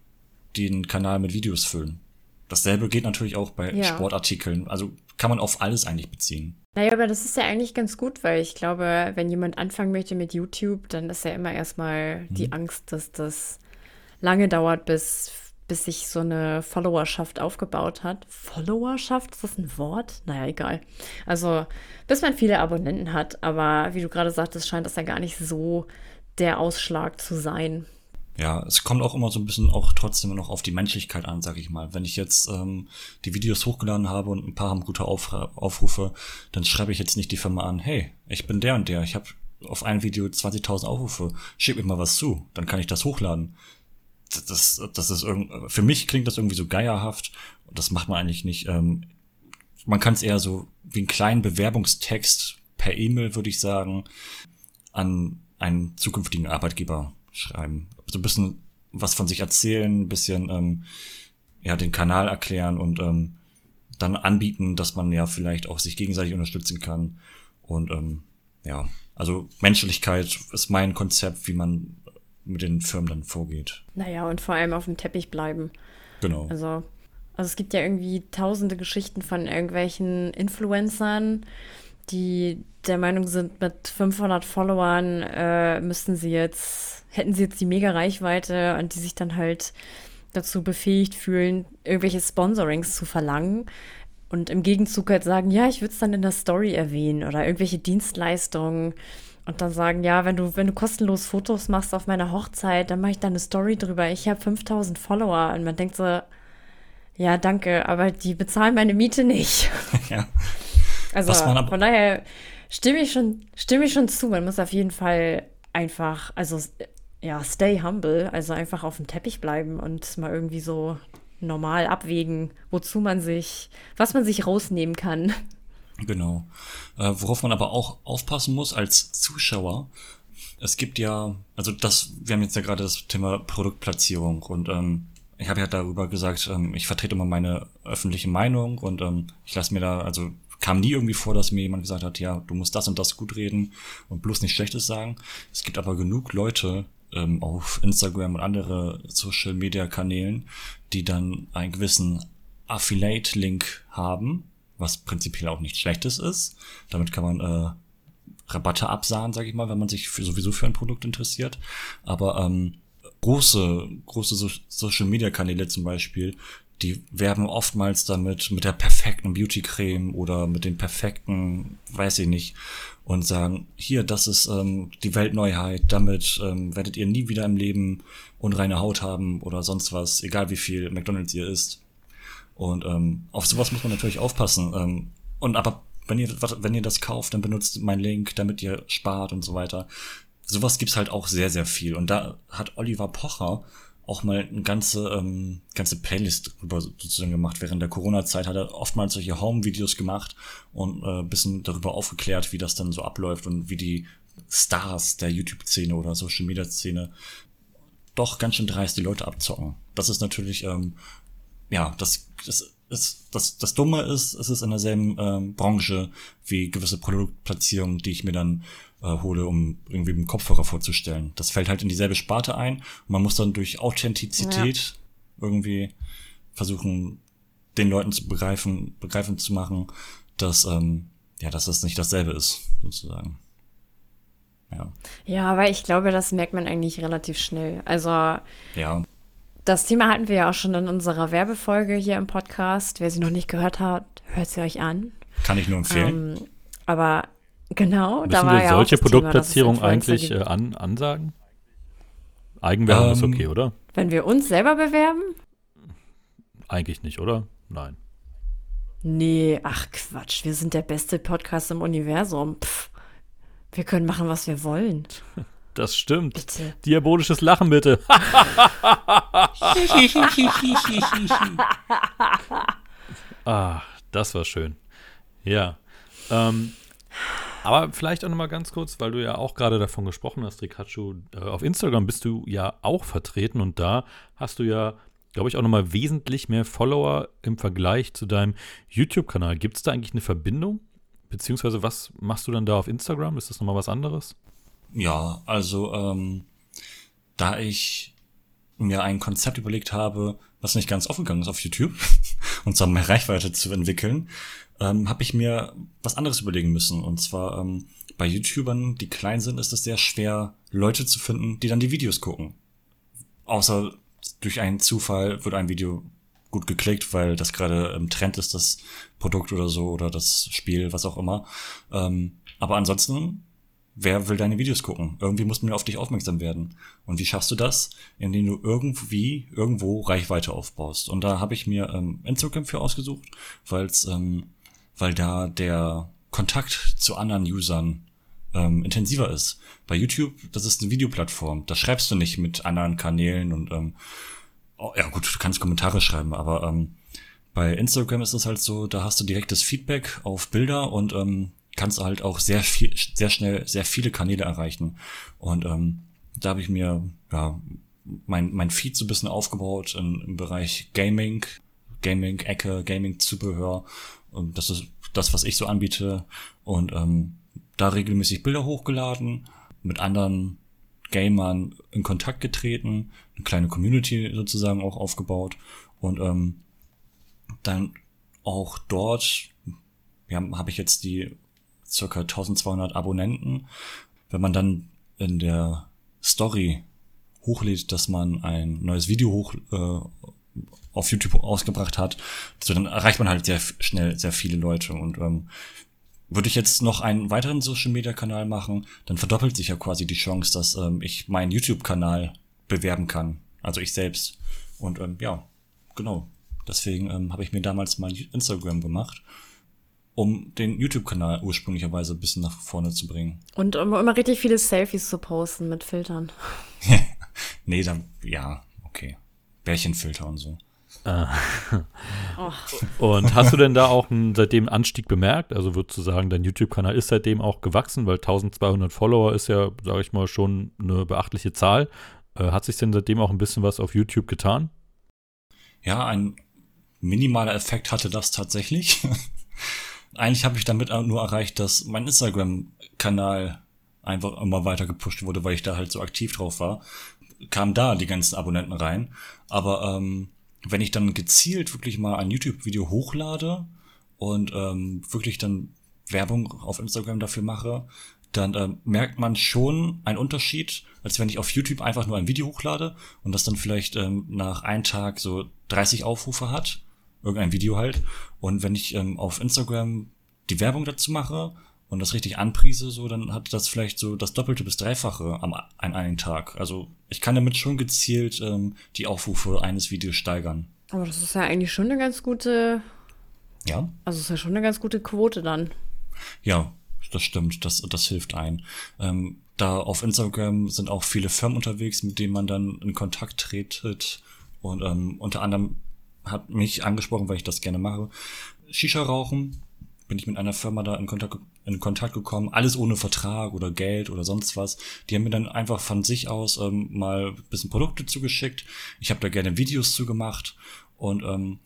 den Kanal mit Videos füllen. Dasselbe geht natürlich auch bei ja. Sportartikeln. Also kann man auf alles eigentlich beziehen. Naja, aber das ist ja eigentlich ganz gut, weil ich glaube, wenn jemand anfangen möchte mit YouTube, dann ist ja immer erstmal die mhm. Angst, dass das lange dauert, bis, bis sich so eine Followerschaft aufgebaut hat. Followerschaft, ist das ein Wort? Naja, egal. Also, bis man viele Abonnenten hat, aber wie du gerade sagtest, scheint das ja gar nicht so der Ausschlag zu sein. Ja, es kommt auch immer so ein bisschen auch trotzdem noch auf die Menschlichkeit an, sag ich mal. Wenn ich jetzt ähm, die Videos hochgeladen habe und ein paar haben gute Auf Aufrufe, dann schreibe ich jetzt nicht die Firma an, hey, ich bin der und der, ich habe auf ein Video 20.000 Aufrufe, schick mir mal was zu, dann kann ich das hochladen. Das, das, das ist irgend, für mich klingt das irgendwie so geierhaft und das macht man eigentlich nicht. Ähm, man kann es eher so wie einen kleinen Bewerbungstext per E-Mail, würde ich sagen, an einen zukünftigen Arbeitgeber schreiben. So ein bisschen was von sich erzählen, ein bisschen ähm, ja den Kanal erklären und ähm, dann anbieten, dass man ja vielleicht auch sich gegenseitig unterstützen kann. Und ähm, ja, also Menschlichkeit ist mein Konzept, wie man mit den Firmen dann vorgeht. Naja, und vor allem auf dem Teppich bleiben. Genau. Also, also es gibt ja irgendwie tausende Geschichten von irgendwelchen Influencern, die der Meinung sind, mit 500 Followern äh, müssten sie jetzt, hätten sie jetzt die mega Reichweite und die sich dann halt dazu befähigt fühlen, irgendwelche Sponsorings zu verlangen und im Gegenzug halt sagen, ja, ich würde es dann in der Story erwähnen oder irgendwelche Dienstleistungen und dann sagen, ja, wenn du, wenn du kostenlos Fotos machst auf meiner Hochzeit, dann mache ich da eine Story drüber. Ich habe 5000 Follower und man denkt so, ja, danke, aber die bezahlen meine Miete nicht. Ja. Also von daher stimme ich schon, stimme ich schon zu. Man muss auf jeden Fall einfach, also ja, stay humble, also einfach auf dem Teppich bleiben und mal irgendwie so normal abwägen, wozu man sich, was man sich rausnehmen kann. Genau. Äh, worauf man aber auch aufpassen muss als Zuschauer, es gibt ja, also das, wir haben jetzt ja gerade das Thema Produktplatzierung und ähm, ich habe ja darüber gesagt, ähm, ich vertrete immer meine öffentliche Meinung und ähm, ich lasse mir da, also kam nie irgendwie vor, dass mir jemand gesagt hat, ja, du musst das und das gut reden und bloß nicht Schlechtes sagen. Es gibt aber genug Leute ähm, auf Instagram und andere Social Media Kanälen, die dann einen gewissen Affiliate-Link haben, was prinzipiell auch nichts Schlechtes ist. Damit kann man äh, Rabatte absahen, sage ich mal, wenn man sich für, sowieso für ein Produkt interessiert. Aber ähm, große, große so Social Media Kanäle zum Beispiel, die werben oftmals damit mit der perfekten Beauty-Creme oder mit den perfekten, weiß ich nicht, und sagen, hier, das ist ähm, die Weltneuheit, damit ähm, werdet ihr nie wieder im Leben unreine Haut haben oder sonst was, egal wie viel McDonalds ihr isst. Und ähm, auf sowas muss man natürlich aufpassen. Ähm, und aber wenn ihr, wenn ihr das kauft, dann benutzt mein Link, damit ihr spart und so weiter. Sowas gibt's halt auch sehr, sehr viel. Und da hat Oliver Pocher auch mal eine ganze, ähm, ganze Playlist darüber sozusagen gemacht. Während der Corona-Zeit hat er oftmals solche Home-Videos gemacht und äh, bisschen darüber aufgeklärt, wie das dann so abläuft und wie die Stars der YouTube-Szene oder Social-Media-Szene doch ganz schön dreist die Leute abzocken. Das ist natürlich, ähm, ja, das, das, das, das, das Dumme ist, es ist in derselben ähm, Branche wie gewisse Produktplatzierungen, die ich mir dann äh, hole, um irgendwie dem Kopfhörer vorzustellen. Das fällt halt in dieselbe Sparte ein und man muss dann durch Authentizität ja. irgendwie versuchen, den Leuten zu begreifen, begreifen zu machen, dass, ähm, ja, dass das nicht dasselbe ist, sozusagen. Ja. ja, aber ich glaube, das merkt man eigentlich relativ schnell. Also, ja. Das Thema hatten wir ja auch schon in unserer Werbefolge hier im Podcast. Wer sie noch nicht gehört hat, hört sie euch an. Kann ich nur empfehlen. Ähm, aber genau, Müssen da war wir ja solche Produktplatzierung eigentlich äh, an, ansagen? Eigenwerbung ähm, ist okay, oder? Wenn wir uns selber bewerben? Eigentlich nicht, oder? Nein. Nee, ach Quatsch, wir sind der beste Podcast im Universum. Pff, wir können machen, was wir wollen. Das stimmt. Bitte. Diabolisches Lachen bitte. ah, das war schön. Ja. Ähm, aber vielleicht auch noch mal ganz kurz, weil du ja auch gerade davon gesprochen hast, Rikachu, äh, auf Instagram bist du ja auch vertreten und da hast du ja, glaube ich, auch noch mal wesentlich mehr Follower im Vergleich zu deinem YouTube-Kanal. Gibt es da eigentlich eine Verbindung? Beziehungsweise was machst du dann da auf Instagram? Ist das nochmal was anderes? Ja, also ähm, da ich mir ein Konzept überlegt habe, was nicht ganz aufgegangen ist auf YouTube, und zwar mehr Reichweite zu entwickeln, ähm, habe ich mir was anderes überlegen müssen. Und zwar ähm, bei YouTubern, die klein sind, ist es sehr schwer, Leute zu finden, die dann die Videos gucken. Außer durch einen Zufall wird ein Video gut geklickt, weil das gerade im Trend ist, das Produkt oder so oder das Spiel, was auch immer. Ähm, aber ansonsten wer will deine Videos gucken? Irgendwie muss man auf dich aufmerksam werden. Und wie schaffst du das? Indem du irgendwie irgendwo Reichweite aufbaust. Und da habe ich mir ähm, Instagram für ausgesucht, weil's, ähm, weil da der Kontakt zu anderen Usern ähm, intensiver ist. Bei YouTube, das ist eine Videoplattform. Da schreibst du nicht mit anderen Kanälen und ähm, oh, ja gut, du kannst Kommentare schreiben, aber ähm, bei Instagram ist es halt so, da hast du direktes Feedback auf Bilder und ähm, kannst du halt auch sehr viel, sehr schnell sehr viele Kanäle erreichen. Und ähm, da habe ich mir ja mein, mein Feed so ein bisschen aufgebaut in, im Bereich Gaming, Gaming-Ecke, Gaming-Zubehör. Und das ist das, was ich so anbiete. Und ähm, da regelmäßig Bilder hochgeladen, mit anderen Gamern in Kontakt getreten, eine kleine Community sozusagen auch aufgebaut und ähm, dann auch dort ja, habe ich jetzt die circa 1200 Abonnenten. Wenn man dann in der Story hochlädt, dass man ein neues Video hoch äh, auf YouTube ausgebracht hat, so dann erreicht man halt sehr schnell sehr viele Leute. Und ähm, würde ich jetzt noch einen weiteren Social Media Kanal machen, dann verdoppelt sich ja quasi die Chance, dass ähm, ich meinen YouTube Kanal bewerben kann, also ich selbst. Und ähm, ja genau. Deswegen ähm, habe ich mir damals mein Instagram gemacht um den YouTube-Kanal ursprünglicherweise ein bisschen nach vorne zu bringen. Und um immer richtig viele Selfies zu posten mit Filtern. nee, dann, ja, okay. Bärchenfilter und so. Ah. Und hast du denn da auch einen, seitdem einen Anstieg bemerkt? Also würdest du sagen, dein YouTube-Kanal ist seitdem auch gewachsen, weil 1200 Follower ist ja, sage ich mal, schon eine beachtliche Zahl. Äh, hat sich denn seitdem auch ein bisschen was auf YouTube getan? Ja, ein minimaler Effekt hatte das tatsächlich. eigentlich habe ich damit nur erreicht, dass mein Instagram-Kanal einfach immer weiter gepusht wurde, weil ich da halt so aktiv drauf war. Kamen da die ganzen Abonnenten rein. Aber ähm, wenn ich dann gezielt wirklich mal ein YouTube-Video hochlade und ähm, wirklich dann Werbung auf Instagram dafür mache, dann äh, merkt man schon einen Unterschied, als wenn ich auf YouTube einfach nur ein Video hochlade und das dann vielleicht ähm, nach einem Tag so 30 Aufrufe hat irgendein Video halt. Und wenn ich ähm, auf Instagram die Werbung dazu mache und das richtig anpriese, so, dann hat das vielleicht so das Doppelte bis Dreifache am, an einem Tag. Also ich kann damit schon gezielt ähm, die Aufrufe eines Videos steigern. Aber das ist ja eigentlich schon eine ganz gute. Ja. Also ist ja schon eine ganz gute Quote dann. Ja, das stimmt, das, das hilft ein. Ähm, da auf Instagram sind auch viele Firmen unterwegs, mit denen man dann in Kontakt tretet. Und ähm, unter anderem hat mich angesprochen, weil ich das gerne mache. Shisha rauchen, bin ich mit einer Firma da in Kontakt, in Kontakt gekommen, alles ohne Vertrag oder Geld oder sonst was. Die haben mir dann einfach von sich aus ähm, mal ein bisschen Produkte zugeschickt. Ich habe da gerne Videos zugemacht und ähm,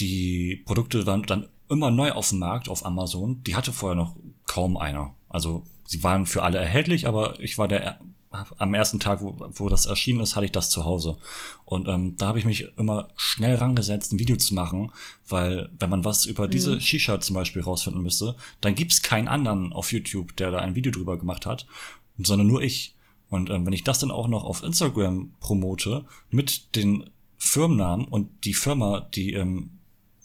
die Produkte waren dann immer neu auf dem Markt auf Amazon. Die hatte vorher noch kaum einer. Also sie waren für alle erhältlich, aber ich war der am ersten Tag, wo, wo das erschienen ist, hatte ich das zu Hause. Und ähm, da habe ich mich immer schnell rangesetzt, ein Video zu machen, weil wenn man was über mhm. diese Shisha zum Beispiel rausfinden müsste, dann gibt's keinen anderen auf YouTube, der da ein Video drüber gemacht hat, sondern nur ich. Und ähm, wenn ich das dann auch noch auf Instagram promote mit den Firmennamen und die Firma, die ähm,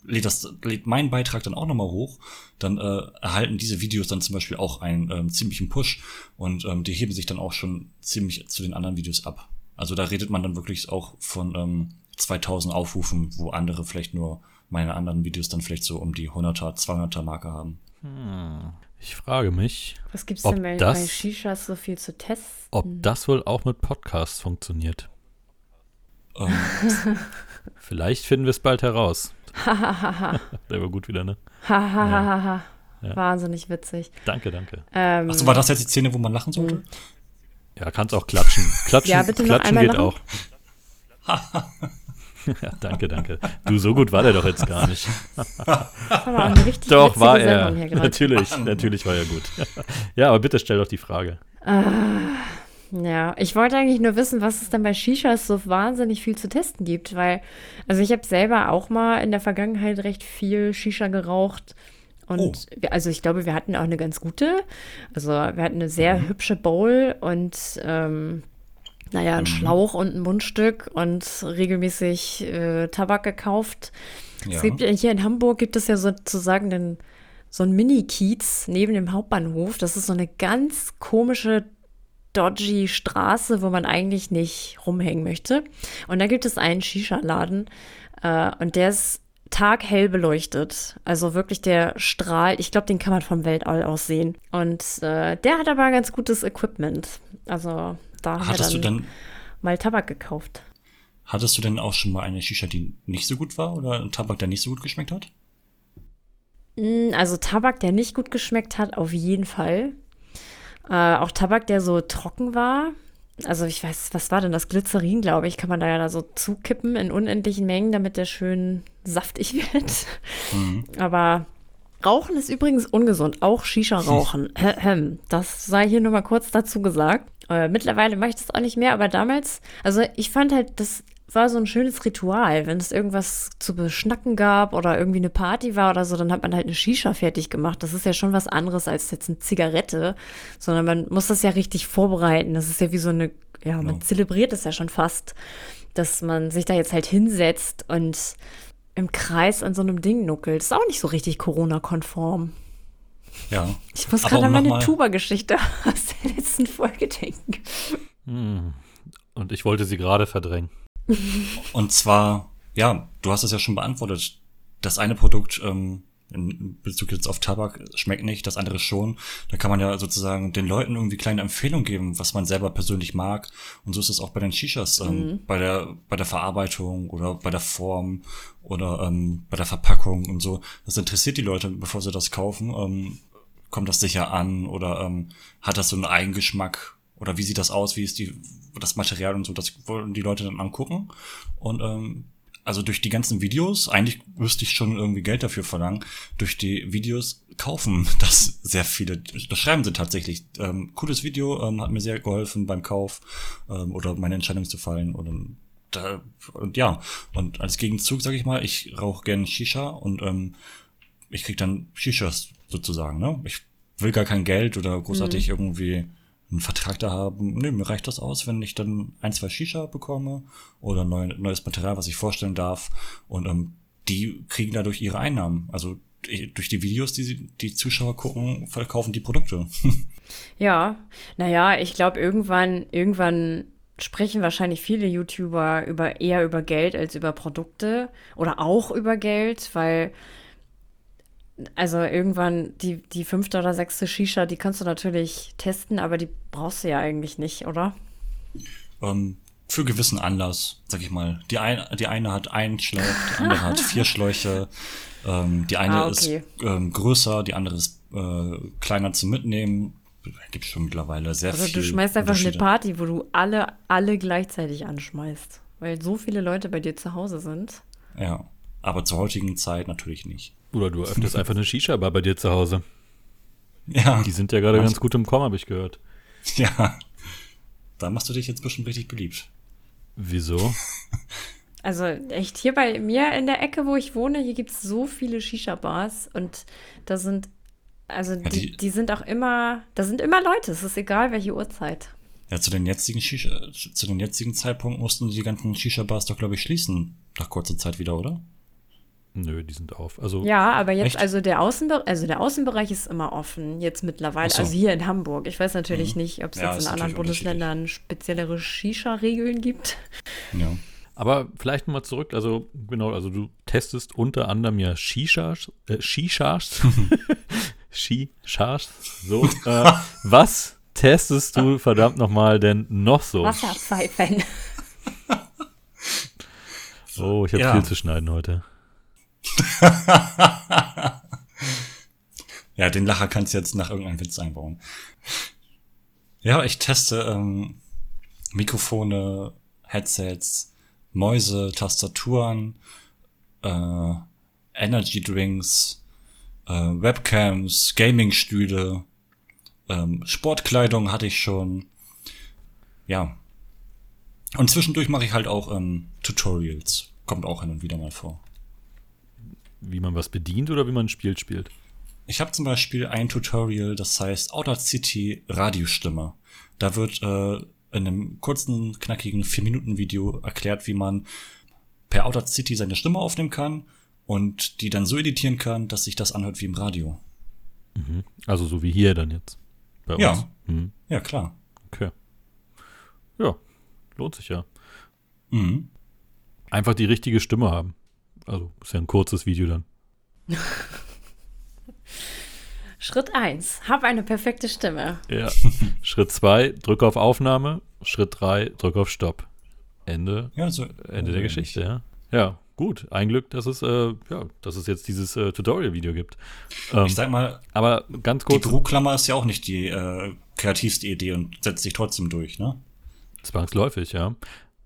lädt, das, lädt meinen Beitrag dann auch nochmal hoch, dann äh, erhalten diese Videos dann zum Beispiel auch einen ähm, ziemlichen Push und ähm, die heben sich dann auch schon ziemlich zu den anderen Videos ab. Also da redet man dann wirklich auch von ähm, 2000 Aufrufen, wo andere vielleicht nur meine anderen Videos dann vielleicht so um die 100er, 200er Marke haben. Hm. Ich frage mich, was gibt's denn bei, das, bei Shishas so viel zu testen? Ob das wohl auch mit Podcasts funktioniert. Ähm. Vielleicht finden wir es bald heraus. Der war gut wieder, ne? Hahaha. ja. Wahnsinnig witzig. Danke, danke. Ähm, Achso, war das jetzt die Szene, wo man lachen sollte? Hm. Ja, kannst auch klatschen. Klatschen, ja, bitte klatschen geht lachen. auch. ja, danke, danke. Du, so gut war der doch jetzt gar nicht. doch, war er. Natürlich, natürlich war er gut. ja, aber bitte stell doch die Frage. Ah. Ja, ich wollte eigentlich nur wissen, was es denn bei Shishas so wahnsinnig viel zu testen gibt, weil, also ich habe selber auch mal in der Vergangenheit recht viel Shisha geraucht. Und oh. wir, also ich glaube, wir hatten auch eine ganz gute. Also wir hatten eine sehr mhm. hübsche Bowl und ähm, naja, ein mhm. Schlauch und ein Mundstück und regelmäßig äh, Tabak gekauft. Ja. Es gibt hier in Hamburg gibt es ja sozusagen den, so ein Mini-Kiez neben dem Hauptbahnhof. Das ist so eine ganz komische dodgy Straße, wo man eigentlich nicht rumhängen möchte. Und da gibt es einen Shisha-Laden äh, und der ist taghell beleuchtet. Also wirklich der strahlt. Ich glaube, den kann man vom Weltall aus sehen. Und äh, der hat aber ganz gutes Equipment. Also da hat du denn mal Tabak gekauft. Hattest du denn auch schon mal eine Shisha, die nicht so gut war oder einen Tabak, der nicht so gut geschmeckt hat? Mm, also Tabak, der nicht gut geschmeckt hat, auf jeden Fall. Äh, auch Tabak, der so trocken war. Also ich weiß, was war denn das? Glycerin, glaube ich, kann man da ja da so zukippen in unendlichen Mengen, damit der schön saftig wird. Mhm. Aber Rauchen ist übrigens ungesund, auch Shisha-Rauchen. das sei hier nur mal kurz dazu gesagt. Äh, mittlerweile mache ich das auch nicht mehr, aber damals, also ich fand halt das war so ein schönes Ritual. Wenn es irgendwas zu beschnacken gab oder irgendwie eine Party war oder so, dann hat man halt eine Shisha fertig gemacht. Das ist ja schon was anderes als jetzt eine Zigarette, sondern man muss das ja richtig vorbereiten. Das ist ja wie so eine, ja, man genau. zelebriert es ja schon fast, dass man sich da jetzt halt hinsetzt und im Kreis an so einem Ding nuckelt. Ist auch nicht so richtig Corona-konform. Ja. Ich muss gerade an meine Tuba-Geschichte aus der letzten Folge denken. Hm. Und ich wollte sie gerade verdrängen. Und zwar, ja, du hast es ja schon beantwortet. Das eine Produkt ähm, in Bezug jetzt auf Tabak schmeckt nicht, das andere schon. Da kann man ja sozusagen den Leuten irgendwie kleine Empfehlungen geben, was man selber persönlich mag. Und so ist es auch bei den Shishas, ähm, mhm. bei der bei der Verarbeitung oder bei der Form oder ähm, bei der Verpackung und so. Das interessiert die Leute, bevor sie das kaufen. Ähm, kommt das sicher an oder ähm, hat das so einen Eigengeschmack oder wie sieht das aus, wie ist die, das Material und so, das wollen die Leute dann angucken. Und ähm, also durch die ganzen Videos, eigentlich müsste ich schon irgendwie Geld dafür verlangen, durch die Videos kaufen das sehr viele, das schreiben sie tatsächlich. Ähm, cooles Video, ähm, hat mir sehr geholfen beim Kauf ähm, oder meine Entscheidung zu fallen oder da, und ja, und als Gegenzug sage ich mal, ich rauche gern Shisha und ähm, ich krieg dann Shishas sozusagen, ne? Ich will gar kein Geld oder großartig mhm. irgendwie einen Vertrag da haben. Nee, mir reicht das aus, wenn ich dann ein, zwei Shisha bekomme oder neu, neues Material, was ich vorstellen darf. Und ähm, die kriegen dadurch ihre Einnahmen. Also durch die Videos, die die Zuschauer gucken, verkaufen die Produkte. ja, naja, ich glaube, irgendwann, irgendwann sprechen wahrscheinlich viele YouTuber über eher über Geld als über Produkte oder auch über Geld, weil also irgendwann die, die fünfte oder sechste Shisha, die kannst du natürlich testen, aber die brauchst du ja eigentlich nicht, oder? Ähm, für gewissen Anlass, sag ich mal. Die, ein, die eine hat einen Schlauch, die andere hat vier Schläuche. Ähm, die eine Ah, okay. ist ähm, größer, die andere ist äh, kleiner zum Mitnehmen. Gibt schon mittlerweile sehr Also viel. du schmeißt einfach eine. Party, wo du alle, alle gleichzeitig anschmeißt. Weil so viele Leute bei dir zu Hause sind. Ja, aber zur heutigen Zeit natürlich nicht. Oder du öffnest einfach eine Shisha-Bar bei dir zu Hause. Ja, Die sind ja gerade ganz gut im Kommen, habe ich gehört. ja. Da machst du dich jetzt bestimmt richtig beliebt. Wieso? Also echt, hier bei mir in der Ecke, wo ich wohne, hier gibt es so viele Shisha-Bars und da sind, also die, die- die sind auch immer, da sind immer Leute, es ist egal, welche Uhrzeit. Ja, zu den jetzigen Shisha, zu den jetzigen Zeitpunkt mussten die ganzen Shisha-Bars doch, glaube ich, schließen. Nach kurzer Zeit wieder, oder? Nö, die sind auf. Also Ja, aber jetzt, Echt? also der, Außenbe also der Außenbereich ist immer offen, jetzt mittlerweile. So. Also hier in Hamburg. Ich weiß natürlich nicht, ob es Ja, jetzt in anderen Bundesländern speziellere Shisha-Regeln gibt. Ja. Aber vielleicht nochmal zurück, also genau, also du testest unter anderem ja Shishas, äh, Shishas, Shishas, so. Äh, was testest du verdammt nochmal denn noch so? Wasserpfeifen. Oh, ich habe Ja. viel zu schneiden heute. Ja, den Lacher kannst du jetzt nach irgendeinem Witz einbauen. Ja, ich teste ähm, Mikrofone, Headsets, Mäuse, Tastaturen, äh, Energy Drinks, äh, Webcams, Gaming-Stühle, ähm, Sportkleidung hatte ich schon. Ja. Und zwischendurch mache ich halt auch ähm, Tutorials. Kommt auch hin und wieder mal vor. Wie man was bedient oder wie man ein Spiel spielt. Ich habe zum Beispiel ein Tutorial, das heißt Outer City Radiostimme. Da wird äh, in einem kurzen, knackigen 4-Minuten-Video erklärt, wie man per Outer City seine Stimme aufnehmen kann und die dann so editieren kann, dass sich das anhört wie im Radio. Also so wie hier dann jetzt. Bei uns. Ja. Hm, Ja, klar. okay. Ja, lohnt sich ja. Mhm. Einfach die richtige Stimme haben. Also ist ja ein kurzes Video dann. Schritt 1. Hab eine perfekte Stimme. Ja. Schritt 2, drück auf Aufnahme. Schritt 3, drück auf Stopp. Ende, Ja, so, Ende der Geschichte, ja. Ja, gut. Ein Glück, dass es, äh, ja, dass es jetzt dieses äh, Tutorial-Video gibt. Ähm, Ich sag mal, aber ganz die kurz, Büroklammer ist ja auch nicht die äh, kreativste Idee und setzt sich trotzdem durch, ne? zwangsläufig, ja.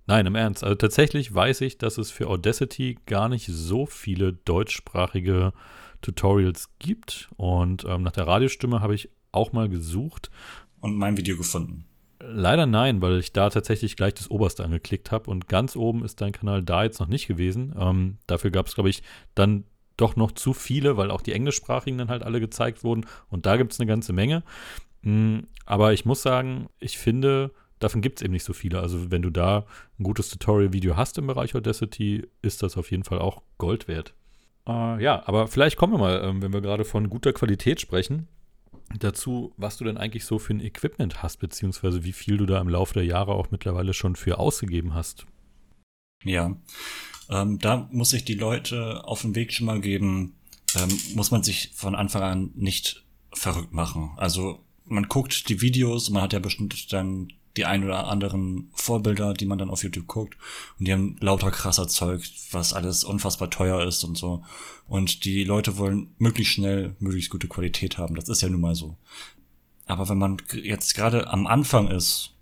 Nein, im Ernst. Also tatsächlich weiß ich, dass es für Audacity gar nicht so viele deutschsprachige Tutorials gibt. Und ähm, nach der Radiostimme habe ich auch mal gesucht. Und mein Video gefunden. Leider nein, weil ich da tatsächlich gleich das Oberste angeklickt habe und ganz oben ist dein Kanal da jetzt noch nicht gewesen. Ähm, dafür gab es, glaube ich, dann doch noch zu viele, weil auch die englischsprachigen dann halt alle gezeigt wurden und da gibt es eine ganze Menge. Mm, aber ich muss sagen, ich finde, davon gibt es eben nicht so viele. Also wenn du da ein gutes Tutorial-Video hast im Bereich Audacity, ist das auf jeden Fall auch Gold wert. Äh, ja, aber vielleicht kommen wir mal, ähm, wenn wir gerade von guter Qualität sprechen, dazu, was du denn eigentlich so für ein Equipment hast, beziehungsweise wie viel du da im Laufe der Jahre auch mittlerweile schon für ausgegeben hast. Ja, ähm, da muss ich die Leute auf den Weg schon mal geben, ähm, muss man sich von Anfang an nicht verrückt machen. Also man guckt die Videos, man hat ja bestimmt dann die ein oder anderen Vorbilder, die man dann auf YouTube guckt und die haben lauter krasser Zeug, was alles unfassbar teuer ist und so. Und die Leute wollen möglichst schnell, möglichst gute Qualität haben. Das ist ja nun mal so. Aber wenn man jetzt gerade am Anfang ist,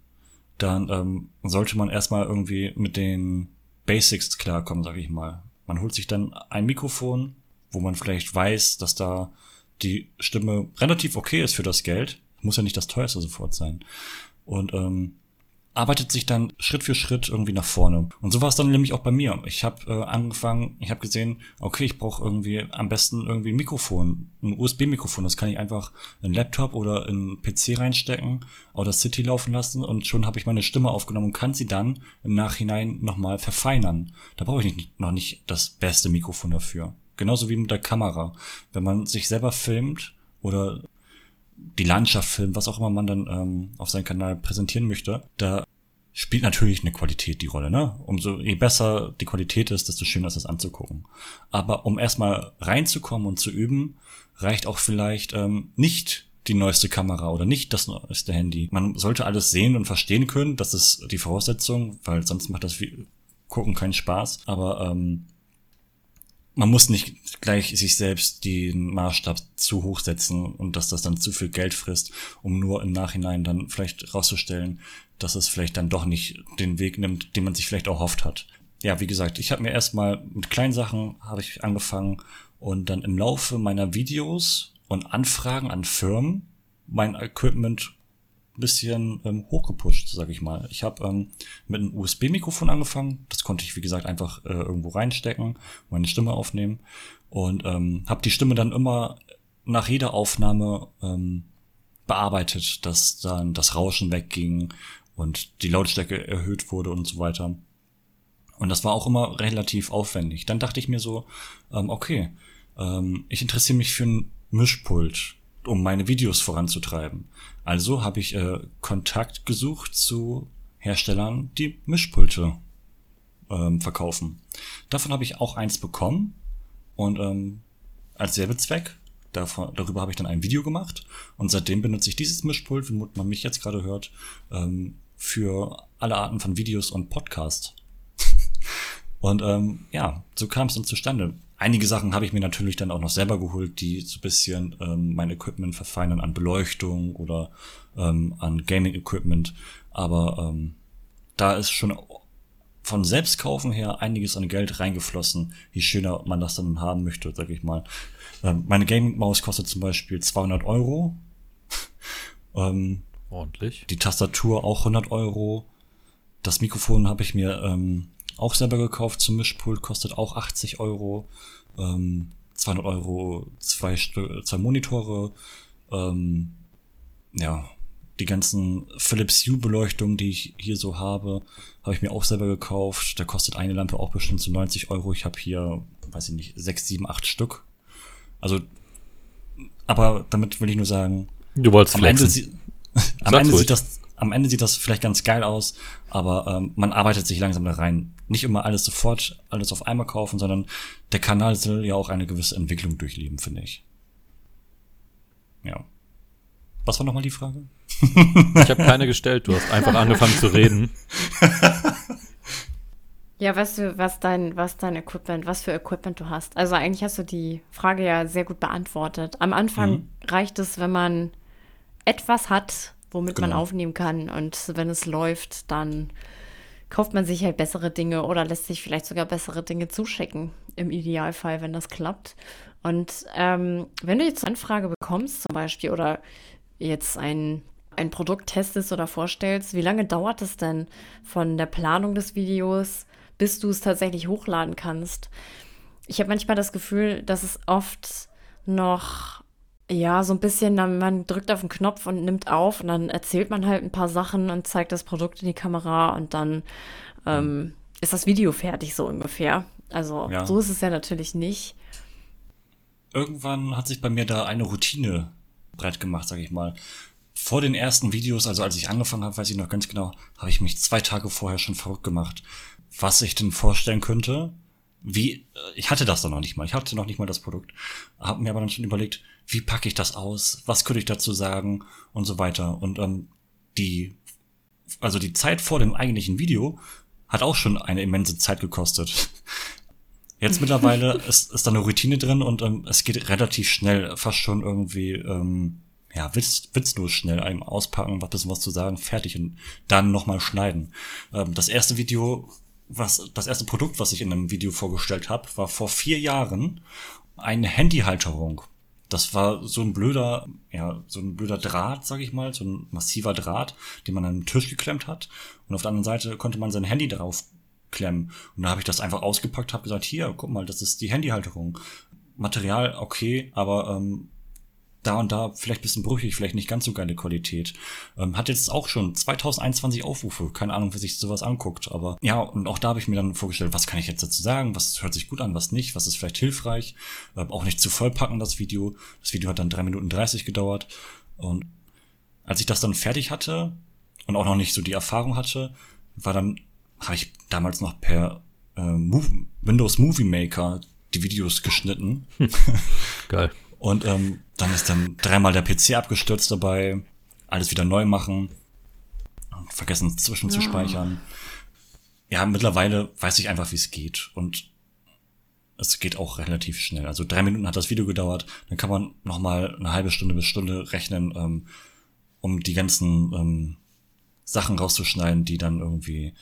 dann ähm, sollte man erstmal irgendwie mit den Basics klarkommen, sag ich mal. Man holt sich dann ein Mikrofon, wo man vielleicht weiß, dass da die Stimme relativ okay ist für das Geld. Muss ja nicht das teuerste sofort sein. Und ähm, arbeitet sich dann Schritt für Schritt irgendwie nach vorne. Und so war es dann nämlich auch bei mir. Ich habe äh, angefangen, ich habe gesehen, okay, ich brauche irgendwie am besten irgendwie ein Mikrofon, ein USB-Mikrofon. Das kann ich einfach in einen Laptop oder in einen PC reinstecken, oder City laufen lassen und schon habe ich meine Stimme aufgenommen und kann sie dann im Nachhinein nochmal verfeinern. Da brauche ich nicht, noch nicht das beste Mikrofon dafür. Genauso wie mit der Kamera. Wenn man sich selber filmt oder die Landschaft filmt, was auch immer man dann ähm, auf seinem Kanal präsentieren möchte, da spielt natürlich eine Qualität die Rolle, ne? Umso je besser die Qualität ist, desto schöner ist es anzugucken. Aber um erstmal reinzukommen und zu üben, reicht auch vielleicht ähm, nicht die neueste Kamera oder nicht das neueste Handy. Man sollte alles sehen und verstehen können, das ist die Voraussetzung, weil sonst macht das Gucken keinen Spaß. Aber ähm, man muss nicht gleich sich selbst den Maßstab zu hoch setzen und dass das dann zu viel Geld frisst, um nur im Nachhinein dann vielleicht rauszustellen, dass es vielleicht dann doch nicht den Weg nimmt, den man sich vielleicht auch hofft hat. Ja, wie gesagt, ich habe mir erstmal mit kleinen Sachen habe ich angefangen und dann im Laufe meiner Videos und Anfragen an Firmen mein Equipment bisschen ähm, hochgepusht, sag ich mal. Ich habe ähm, mit einem USB-Mikrofon angefangen. Das konnte ich, wie gesagt, einfach äh, irgendwo reinstecken, meine Stimme aufnehmen und ähm, habe die Stimme dann immer nach jeder Aufnahme ähm, bearbeitet, dass dann das Rauschen wegging und die Lautstärke erhöht wurde und so weiter. Und das war auch immer relativ aufwendig. Dann dachte ich mir so, ähm, okay, ähm, ich interessiere mich für ein Mischpult, um meine Videos voranzutreiben. Also habe ich äh, Kontakt gesucht zu Herstellern, die Mischpulte ähm, verkaufen. Davon habe ich auch eins bekommen und ähm, als Werbezweck. Davon, darüber habe ich dann ein Video gemacht und seitdem benutze ich dieses Mischpult, wie man mich jetzt gerade hört, ähm, für alle Arten von Videos und Podcasts. und ähm, ja, so kam es dann zustande. Einige Sachen habe ich mir natürlich dann auch noch selber geholt, die so ein bisschen ähm, mein Equipment verfeinern an Beleuchtung oder ähm, an Gaming-Equipment. Aber ähm, da ist schon von Selbstkaufen her einiges an Geld reingeflossen, je schöner man das dann haben möchte, sag ich mal. Ähm, meine Gaming-Maus kostet zum Beispiel 200 Euro. ähm, Ordentlich. Die Tastatur auch 100 Euro. Das Mikrofon habe ich mir ähm, auch selber gekauft zum Mischpult, kostet auch 80 Euro. Ähm, 200 Euro, zwei, zwei Monitore. Ähm, ja, die ganzen Philips Hue Beleuchtung, die ich hier so habe, habe ich mir auch selber gekauft. Da kostet eine Lampe auch bestimmt so 90 Euro. Ich habe hier, weiß ich nicht, 6, 7, 8 Stück. Also, aber damit will ich nur sagen, du wolltest am flexen. Ende, am Ende sieht das am Ende sieht das vielleicht ganz geil aus, aber ähm, man arbeitet sich langsam da rein. Nicht immer alles sofort, alles auf einmal kaufen, sondern der Kanal soll ja auch eine gewisse Entwicklung durchleben, finde ich. Ja. Was war nochmal die Frage? Ich habe keine gestellt, du hast einfach angefangen zu reden. Ja, weißt du, was dein, was dein Equipment, was für Equipment du hast. Also eigentlich hast du die Frage ja sehr gut beantwortet. Am Anfang mhm. reicht es, wenn man etwas hat, womit genau. man aufnehmen kann. Und wenn es läuft, dann kauft man sich halt bessere Dinge oder lässt sich vielleicht sogar bessere Dinge zuschicken, im Idealfall, wenn das klappt. Und ähm, wenn du jetzt eine Anfrage bekommst, zum Beispiel, oder jetzt ein, ein Produkt testest oder vorstellst, wie lange dauert es denn von der Planung des Videos, bis du es tatsächlich hochladen kannst? Ich habe manchmal das Gefühl, dass es oft noch ja, so ein bisschen, dann, man drückt auf den Knopf und nimmt auf und dann erzählt man halt ein paar Sachen und zeigt das Produkt in die Kamera und dann ähm, ist das Video fertig, so ungefähr. Also ja. so ist es ja natürlich nicht. Irgendwann hat sich bei mir da eine Routine breit gemacht, sag ich mal. Vor den ersten Videos, also als ich angefangen habe, weiß ich noch ganz genau, habe ich mich zwei Tage vorher schon verrückt gemacht, was ich denn vorstellen könnte, wie, ich hatte das dann noch nicht mal, ich hatte noch nicht mal das Produkt, habe mir aber dann schon überlegt, wie packe ich das aus, was könnte ich dazu sagen und so weiter. Und ähm, die, also die Zeit vor dem eigentlichen Video hat auch schon eine immense Zeit gekostet. Jetzt mittlerweile ist, ist da eine Routine drin und ähm, es geht relativ schnell, fast schon irgendwie, ähm, ja, witz, witzlos schnell einem auspacken, was bisschen was zu sagen, fertig und dann nochmal schneiden. Ähm, das erste Video was das erste Produkt, was ich in einem Video vorgestellt habe, war vor vier Jahren eine Handyhalterung. Das war so ein blöder, ja, so ein blöder Draht, sag ich mal, so ein massiver Draht, den man an den Tisch geklemmt hat. Und auf der anderen Seite konnte man sein Handy darauf klemmen. Und da habe ich das einfach ausgepackt, habe gesagt, hier, guck mal, das ist die Handyhalterung. Material okay, aber ähm, da und da vielleicht bisschen brüchig, vielleicht nicht ganz so geile Qualität. Ähm, hat jetzt auch schon 2021 Aufrufe. Keine Ahnung, wer sich sowas anguckt. Aber ja, und auch da habe ich mir dann vorgestellt, was kann ich jetzt dazu sagen? Was hört sich gut an, was nicht? Was ist vielleicht hilfreich? Ähm, auch nicht zu vollpacken, das Video. Das Video hat dann drei Minuten 30 gedauert. Und als ich das dann fertig hatte und auch noch nicht so die Erfahrung hatte, war dann, habe ich damals noch per äh, Move, Windows Movie Maker die Videos geschnitten. Geil. Und ähm, dann ist dann dreimal der PC abgestürzt dabei, alles wieder neu machen, vergessen zwischenzuspeichern. Ja. ja, mittlerweile weiß ich einfach, wie es geht. Und es geht auch relativ schnell. Also drei Minuten hat das Video gedauert, dann kann man noch mal eine halbe Stunde bis Stunde rechnen, ähm, um die ganzen ähm, Sachen rauszuschneiden, die dann irgendwie,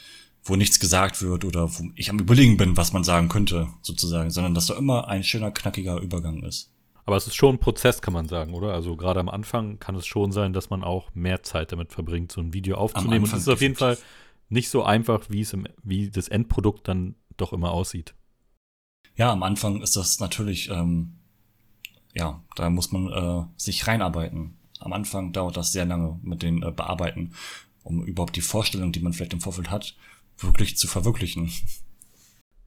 wo nichts gesagt wird oder wo ich am überlegen bin, was man sagen könnte, sozusagen, sondern dass da immer ein schöner, knackiger Übergang ist. Aber es ist schon ein Prozess, kann man sagen, oder? Also gerade am Anfang kann es schon sein, dass man auch mehr Zeit damit verbringt, so ein Video aufzunehmen. Und es ist auf jeden Fall nicht so einfach, wie es im, wie das Endprodukt dann doch immer aussieht. Ja, am Anfang ist das natürlich, ähm, ja, da muss man äh, sich reinarbeiten. Am Anfang dauert das sehr lange mit den äh, Bearbeiten, um überhaupt die Vorstellung, die man vielleicht im Vorfeld hat, wirklich zu verwirklichen.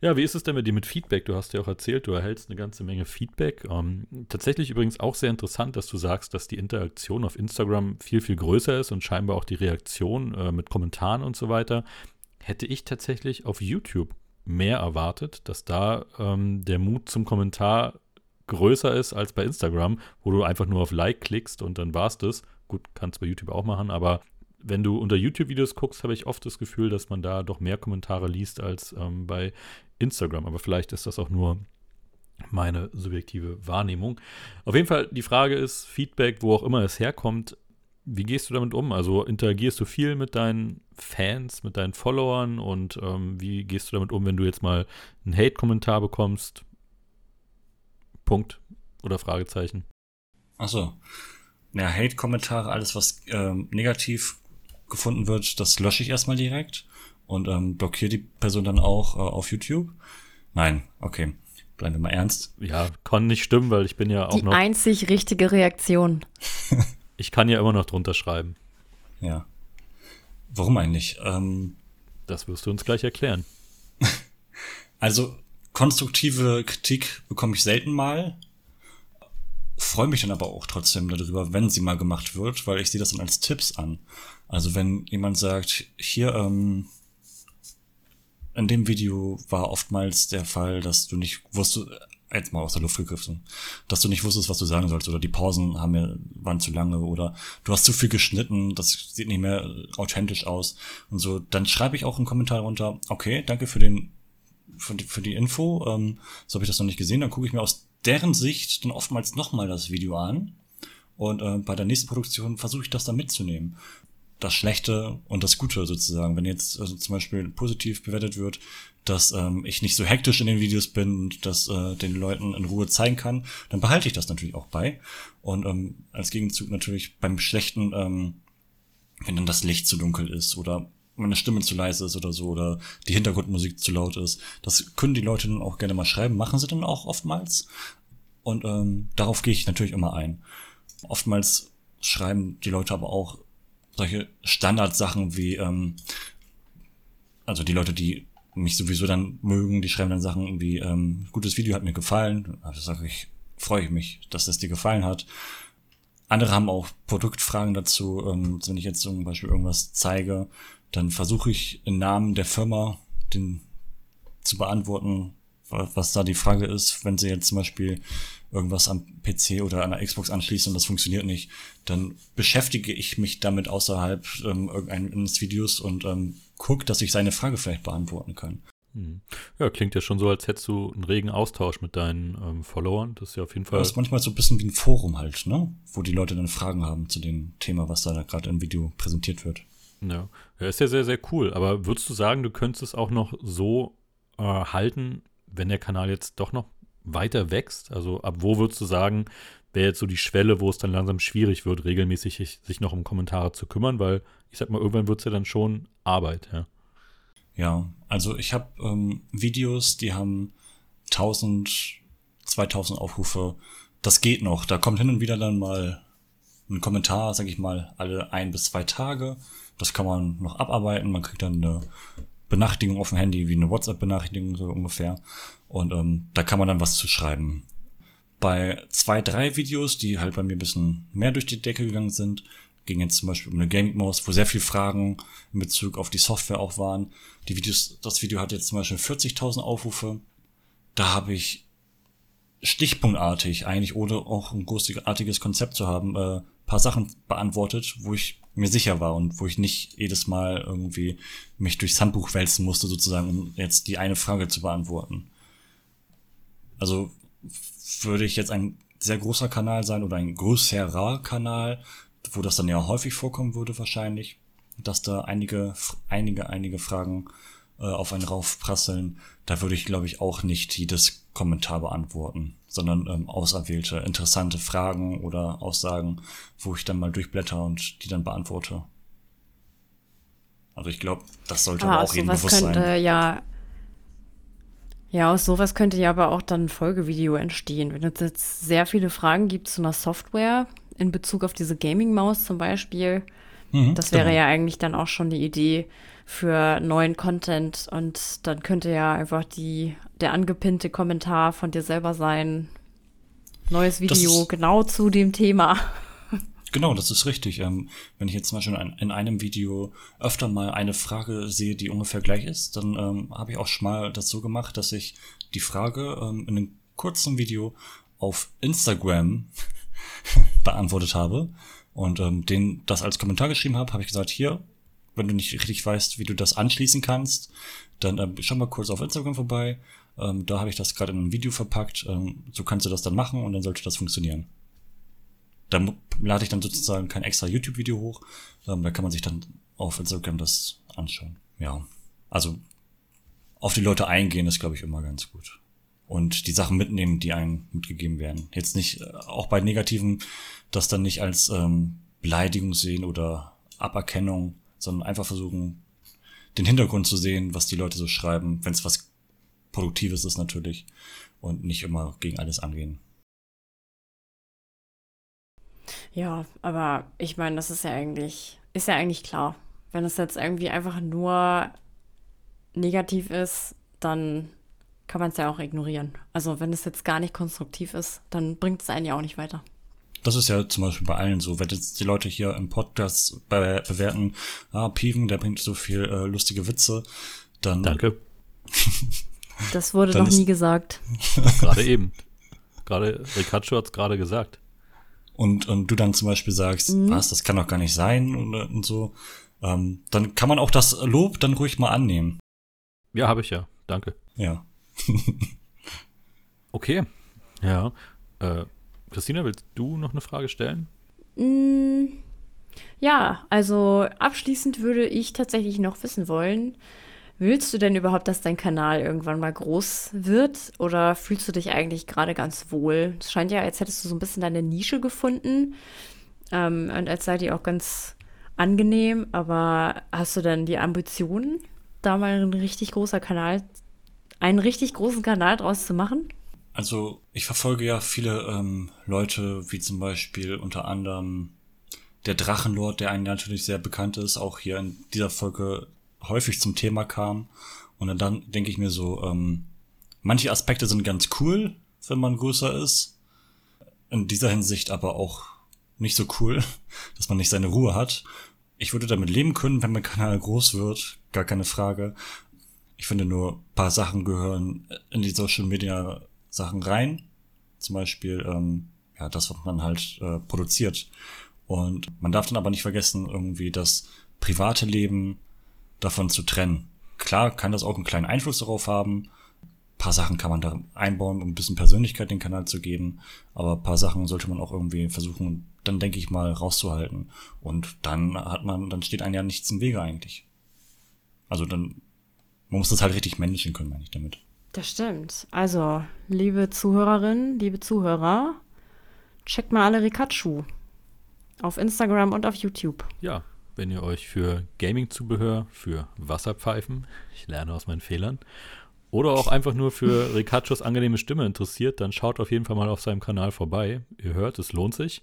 Ja, wie ist es denn mit dir mit Feedback? Du hast ja auch erzählt, du erhältst eine ganze Menge Feedback. Ähm, tatsächlich übrigens auch sehr interessant, dass du sagst, dass die Interaktion auf Instagram viel, viel größer ist und scheinbar auch die Reaktion äh, mit Kommentaren und so weiter. Hätte ich tatsächlich auf YouTube mehr erwartet, dass da ähm, der Mut zum Kommentar größer ist als bei Instagram, wo du einfach nur auf Like klickst und dann war's das. Gut, kannst bei YouTube auch machen, aber wenn du unter YouTube-Videos guckst, habe ich oft das Gefühl, dass man da doch mehr Kommentare liest als ähm, bei Instagram. Aber vielleicht ist das auch nur meine subjektive Wahrnehmung. Auf jeden Fall, die Frage ist, Feedback, wo auch immer es herkommt, wie gehst du damit um? Also interagierst du viel mit deinen Fans, mit deinen Followern und ähm, wie gehst du damit um, wenn du jetzt mal einen Hate-Kommentar bekommst? Punkt oder Fragezeichen? Achso. Ja, Hate-Kommentare, alles was ähm, negativ gefunden wird, das lösche ich erstmal direkt und ähm, blockiere die Person dann auch äh, auf YouTube. Nein, okay. Bleiben wir mal ernst. Ja, kann nicht stimmen, weil ich bin ja auch die noch. Die einzig richtige Reaktion. ich kann ja immer noch drunter schreiben. Ja. Warum eigentlich? Ähm, das wirst du uns gleich erklären. also, konstruktive Kritik bekomme ich selten mal. Freue mich dann aber auch trotzdem darüber, wenn sie mal gemacht wird, weil ich sehe das dann als Tipps an. Also wenn jemand sagt, hier, ähm, in dem Video war oftmals der Fall, dass du nicht wusstest, jetzt mal aus der Luft gegriffen, dass du nicht wusstest, was du sagen sollst, oder die Pausen haben ja, waren zu lange, oder du hast zu viel geschnitten, das sieht nicht mehr authentisch aus und so, dann schreibe ich auch einen Kommentar runter, okay, danke für den, für die, für die Info, ähm, so habe ich das noch nicht gesehen, dann gucke ich mir aus deren Sicht dann oftmals nochmal das Video an und äh, bei der nächsten Produktion versuche ich das dann mitzunehmen das Schlechte und das Gute sozusagen. Wenn jetzt also zum Beispiel positiv bewertet wird, dass ähm, ich nicht so hektisch in den Videos bin und das äh, den Leuten in Ruhe zeigen kann, dann behalte ich das natürlich auch bei. Und ähm, als Gegenzug natürlich beim Schlechten, ähm, wenn dann das Licht zu dunkel ist oder meine Stimme zu leise ist oder so oder die Hintergrundmusik zu laut ist, das können die Leute dann auch gerne mal schreiben, machen sie dann auch oftmals. Und ähm, darauf gehe ich natürlich immer ein. Oftmals schreiben die Leute aber auch solche Standardsachen wie, ähm, also die Leute, die mich sowieso dann mögen, die schreiben dann Sachen wie, ähm, gutes Video hat mir gefallen. Also sage ich, freue ich mich, dass das dir gefallen hat. Andere haben auch Produktfragen dazu. Ähm, wenn ich jetzt zum Beispiel irgendwas zeige, dann versuche ich im Namen der Firma den zu beantworten, was da die Frage ist, wenn sie jetzt zum Beispiel irgendwas am PC oder an der Xbox anschließen und das funktioniert nicht, dann beschäftige ich mich damit außerhalb ähm, irgendeines Videos und ähm, gucke, dass ich seine Frage vielleicht beantworten kann. Hm. Ja, klingt ja schon so, als hättest du einen regen Austausch mit deinen ähm, Followern. Das ist ja auf jeden Fall. Das ist manchmal so ein bisschen wie ein Forum halt, ne? Wo die Leute dann Fragen haben zu dem Thema, was da gerade im Video präsentiert wird. Ja. ja, ist ja sehr, sehr cool. Aber würdest du sagen, du könntest es auch noch so äh, halten, wenn der Kanal jetzt doch noch weiter wächst? Also ab wo würdest du sagen, wäre jetzt so die Schwelle, wo es dann langsam schwierig wird, regelmäßig sich noch um Kommentare zu kümmern? Weil ich sag mal, irgendwann wird es ja dann schon Arbeit, ja. Ja, also ich habe ähm, Videos, die haben 1000, 2000 Aufrufe. Das geht noch. Da kommt hin und wieder dann mal ein Kommentar, sag ich mal, alle ein bis zwei Tage. Das kann man noch abarbeiten. Man kriegt dann eine Benachrichtigung auf dem Handy, wie eine WhatsApp-Benachrichtigung so ungefähr. Und ähm, da kann man dann was zu schreiben. Bei zwei, drei Videos, die halt bei mir ein bisschen mehr durch die Decke gegangen sind, ging jetzt zum Beispiel um eine Gaming Maus, wo sehr viele Fragen in Bezug auf die Software auch waren. Die Videos, das Video hat jetzt zum Beispiel 40.000 Aufrufe. Da habe ich stichpunktartig, eigentlich ohne auch ein großartiges Konzept zu haben, äh, paar Sachen beantwortet, wo ich mir sicher war und wo ich nicht jedes Mal irgendwie mich durchs Handbuch wälzen musste, sozusagen, um jetzt die eine Frage zu beantworten. Also würde ich jetzt ein sehr großer Kanal sein oder ein größerer Kanal, wo das dann ja häufig vorkommen würde wahrscheinlich, dass da einige, einige, einige Fragen äh, auf einen raufprasseln, da würde ich, glaube ich, auch nicht jedes Kommentar beantworten, sondern ähm, auserwählte interessante Fragen oder Aussagen, wo ich dann mal durchblätter und die dann beantworte. Also ich glaube, das sollte ah, auch jedem bewusst könnte, sein. Ja, ja, aus sowas könnte ja aber auch dann ein Folgevideo entstehen. Wenn es jetzt sehr viele Fragen gibt zu einer Software in Bezug auf diese Gaming-Maus zum Beispiel, mhm, das wäre genau. ja eigentlich dann auch schon die Idee, für neuen Content und dann könnte ja einfach die, der angepinnte Kommentar von dir selber sein. Neues Video genau zu dem Thema. Genau, das ist richtig. Ähm, wenn ich jetzt zum Beispiel in einem Video öfter mal eine Frage sehe, die ungefähr gleich ist, dann ähm, habe ich auch schon mal das so gemacht, dass ich die Frage ähm, in einem kurzen Video auf Instagram beantwortet habe und ähm, den das als Kommentar geschrieben habe, habe ich gesagt, hier, wenn du nicht richtig weißt, wie du das anschließen kannst, dann ähm, schau mal kurz auf Instagram vorbei. Ähm, da habe ich das gerade in ein Video verpackt. Ähm, so kannst du das dann machen und dann sollte das funktionieren. Dann lade ich dann sozusagen kein extra YouTube-Video hoch. Ähm, da kann man sich dann auf Instagram das anschauen. Ja. Also auf die Leute eingehen ist, glaube ich, immer ganz gut. Und die Sachen mitnehmen, die einem mitgegeben werden. Jetzt nicht, äh, auch bei Negativen, das dann nicht als ähm, Beleidigung sehen oder Aberkennung, sondern einfach versuchen, den Hintergrund zu sehen, was die Leute so schreiben, wenn es was Produktives ist natürlich und nicht immer gegen alles angehen. Ja, aber ich meine, das ist ja eigentlich, ist ja eigentlich klar. Wenn es jetzt irgendwie einfach nur negativ ist, dann kann man es ja auch ignorieren. Also wenn es jetzt gar nicht konstruktiv ist, dann bringt es einen ja auch nicht weiter. Das ist ja zum Beispiel bei allen so. Wenn jetzt die Leute hier im Podcast be bewerten, ah, Piven, der bringt so viel äh, lustige Witze, dann. Danke. Das wurde noch nie gesagt. gerade eben. Gerade, Ricaccio hat es gerade gesagt. Und, und du dann zum Beispiel sagst, mhm. was, das kann doch gar nicht sein und, und so, ähm, dann kann man auch das Lob dann ruhig mal annehmen. Ja, habe ich ja. Danke. Ja. okay. Ja. Äh, Christina, willst du noch eine Frage stellen? Mm, ja, also abschließend würde ich tatsächlich noch wissen wollen, willst du denn überhaupt, dass dein Kanal irgendwann mal groß wird oder fühlst du dich eigentlich gerade ganz wohl? Es scheint ja, als hättest du so ein bisschen deine Nische gefunden ähm, und als sei die auch ganz angenehm, aber hast du denn die Ambitionen, da mal ein richtig großer Kanal, einen richtig großen Kanal draus zu machen? Also ich verfolge ja viele ähm, Leute, wie zum Beispiel unter anderem der Drachenlord, der einen natürlich sehr bekannt ist, auch hier in dieser Folge häufig zum Thema kam. Und dann denke ich mir so, ähm, manche Aspekte sind ganz cool, wenn man größer ist. In dieser Hinsicht aber auch nicht so cool, dass man nicht seine Ruhe hat. Ich würde damit leben können, wenn mein Kanal groß wird, gar keine Frage. Ich finde nur, paar Sachen gehören in die Social Media Sachen rein. Zum Beispiel, ähm, ja, das, was man halt äh, produziert. Und man darf dann aber nicht vergessen, irgendwie das private Leben davon zu trennen. Klar kann das auch einen kleinen Einfluss darauf haben. Ein paar Sachen kann man da einbauen, um ein bisschen Persönlichkeit den Kanal zu geben. Aber ein paar Sachen sollte man auch irgendwie versuchen, dann denke ich mal, rauszuhalten. Und dann hat man, dann steht einem ja nichts im Wege eigentlich. Also dann, man muss das halt richtig managen können, meine ich damit. Das stimmt. Also, liebe Zuhörerinnen, liebe Zuhörer, checkt mal alle Rikachu auf Instagram und auf YouTube. Ja, wenn ihr euch für Gaming-Zubehör, für Wasserpfeifen, ich lerne aus meinen Fehlern, oder auch einfach nur für Ricachos angenehme Stimme interessiert, dann schaut auf jeden Fall mal auf seinem Kanal vorbei. Ihr hört, es lohnt sich.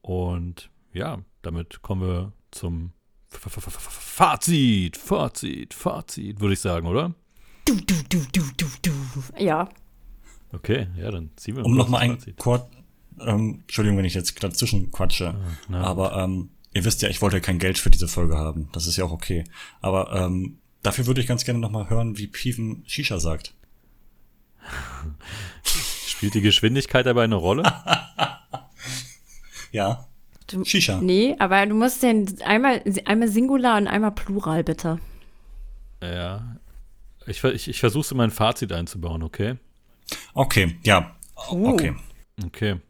Und ja, damit kommen wir zum Fazit, Fazit, Fazit, würde ich sagen, oder? Du, du, du, du, du, du. Ja. Okay, ja, dann ziehen wir Um nochmal ein kurz, ähm, Entschuldigung, wenn ich jetzt gerade zwischenquatsche, ah, aber ähm, Ihr wisst ja, ich wollte kein Geld für diese Folge haben. Das ist ja auch okay. Aber ähm, dafür würde ich ganz gerne nochmal hören, wie Piven Shisha sagt. Spielt die Geschwindigkeit dabei eine Rolle? ja. Du, Shisha. Nee, aber du musst den einmal, einmal Singular und einmal Plural, bitte. Ja. Ich, ich, ich versuche in mein Fazit einzubauen, okay? Okay, ja. Uh. Okay. Okay.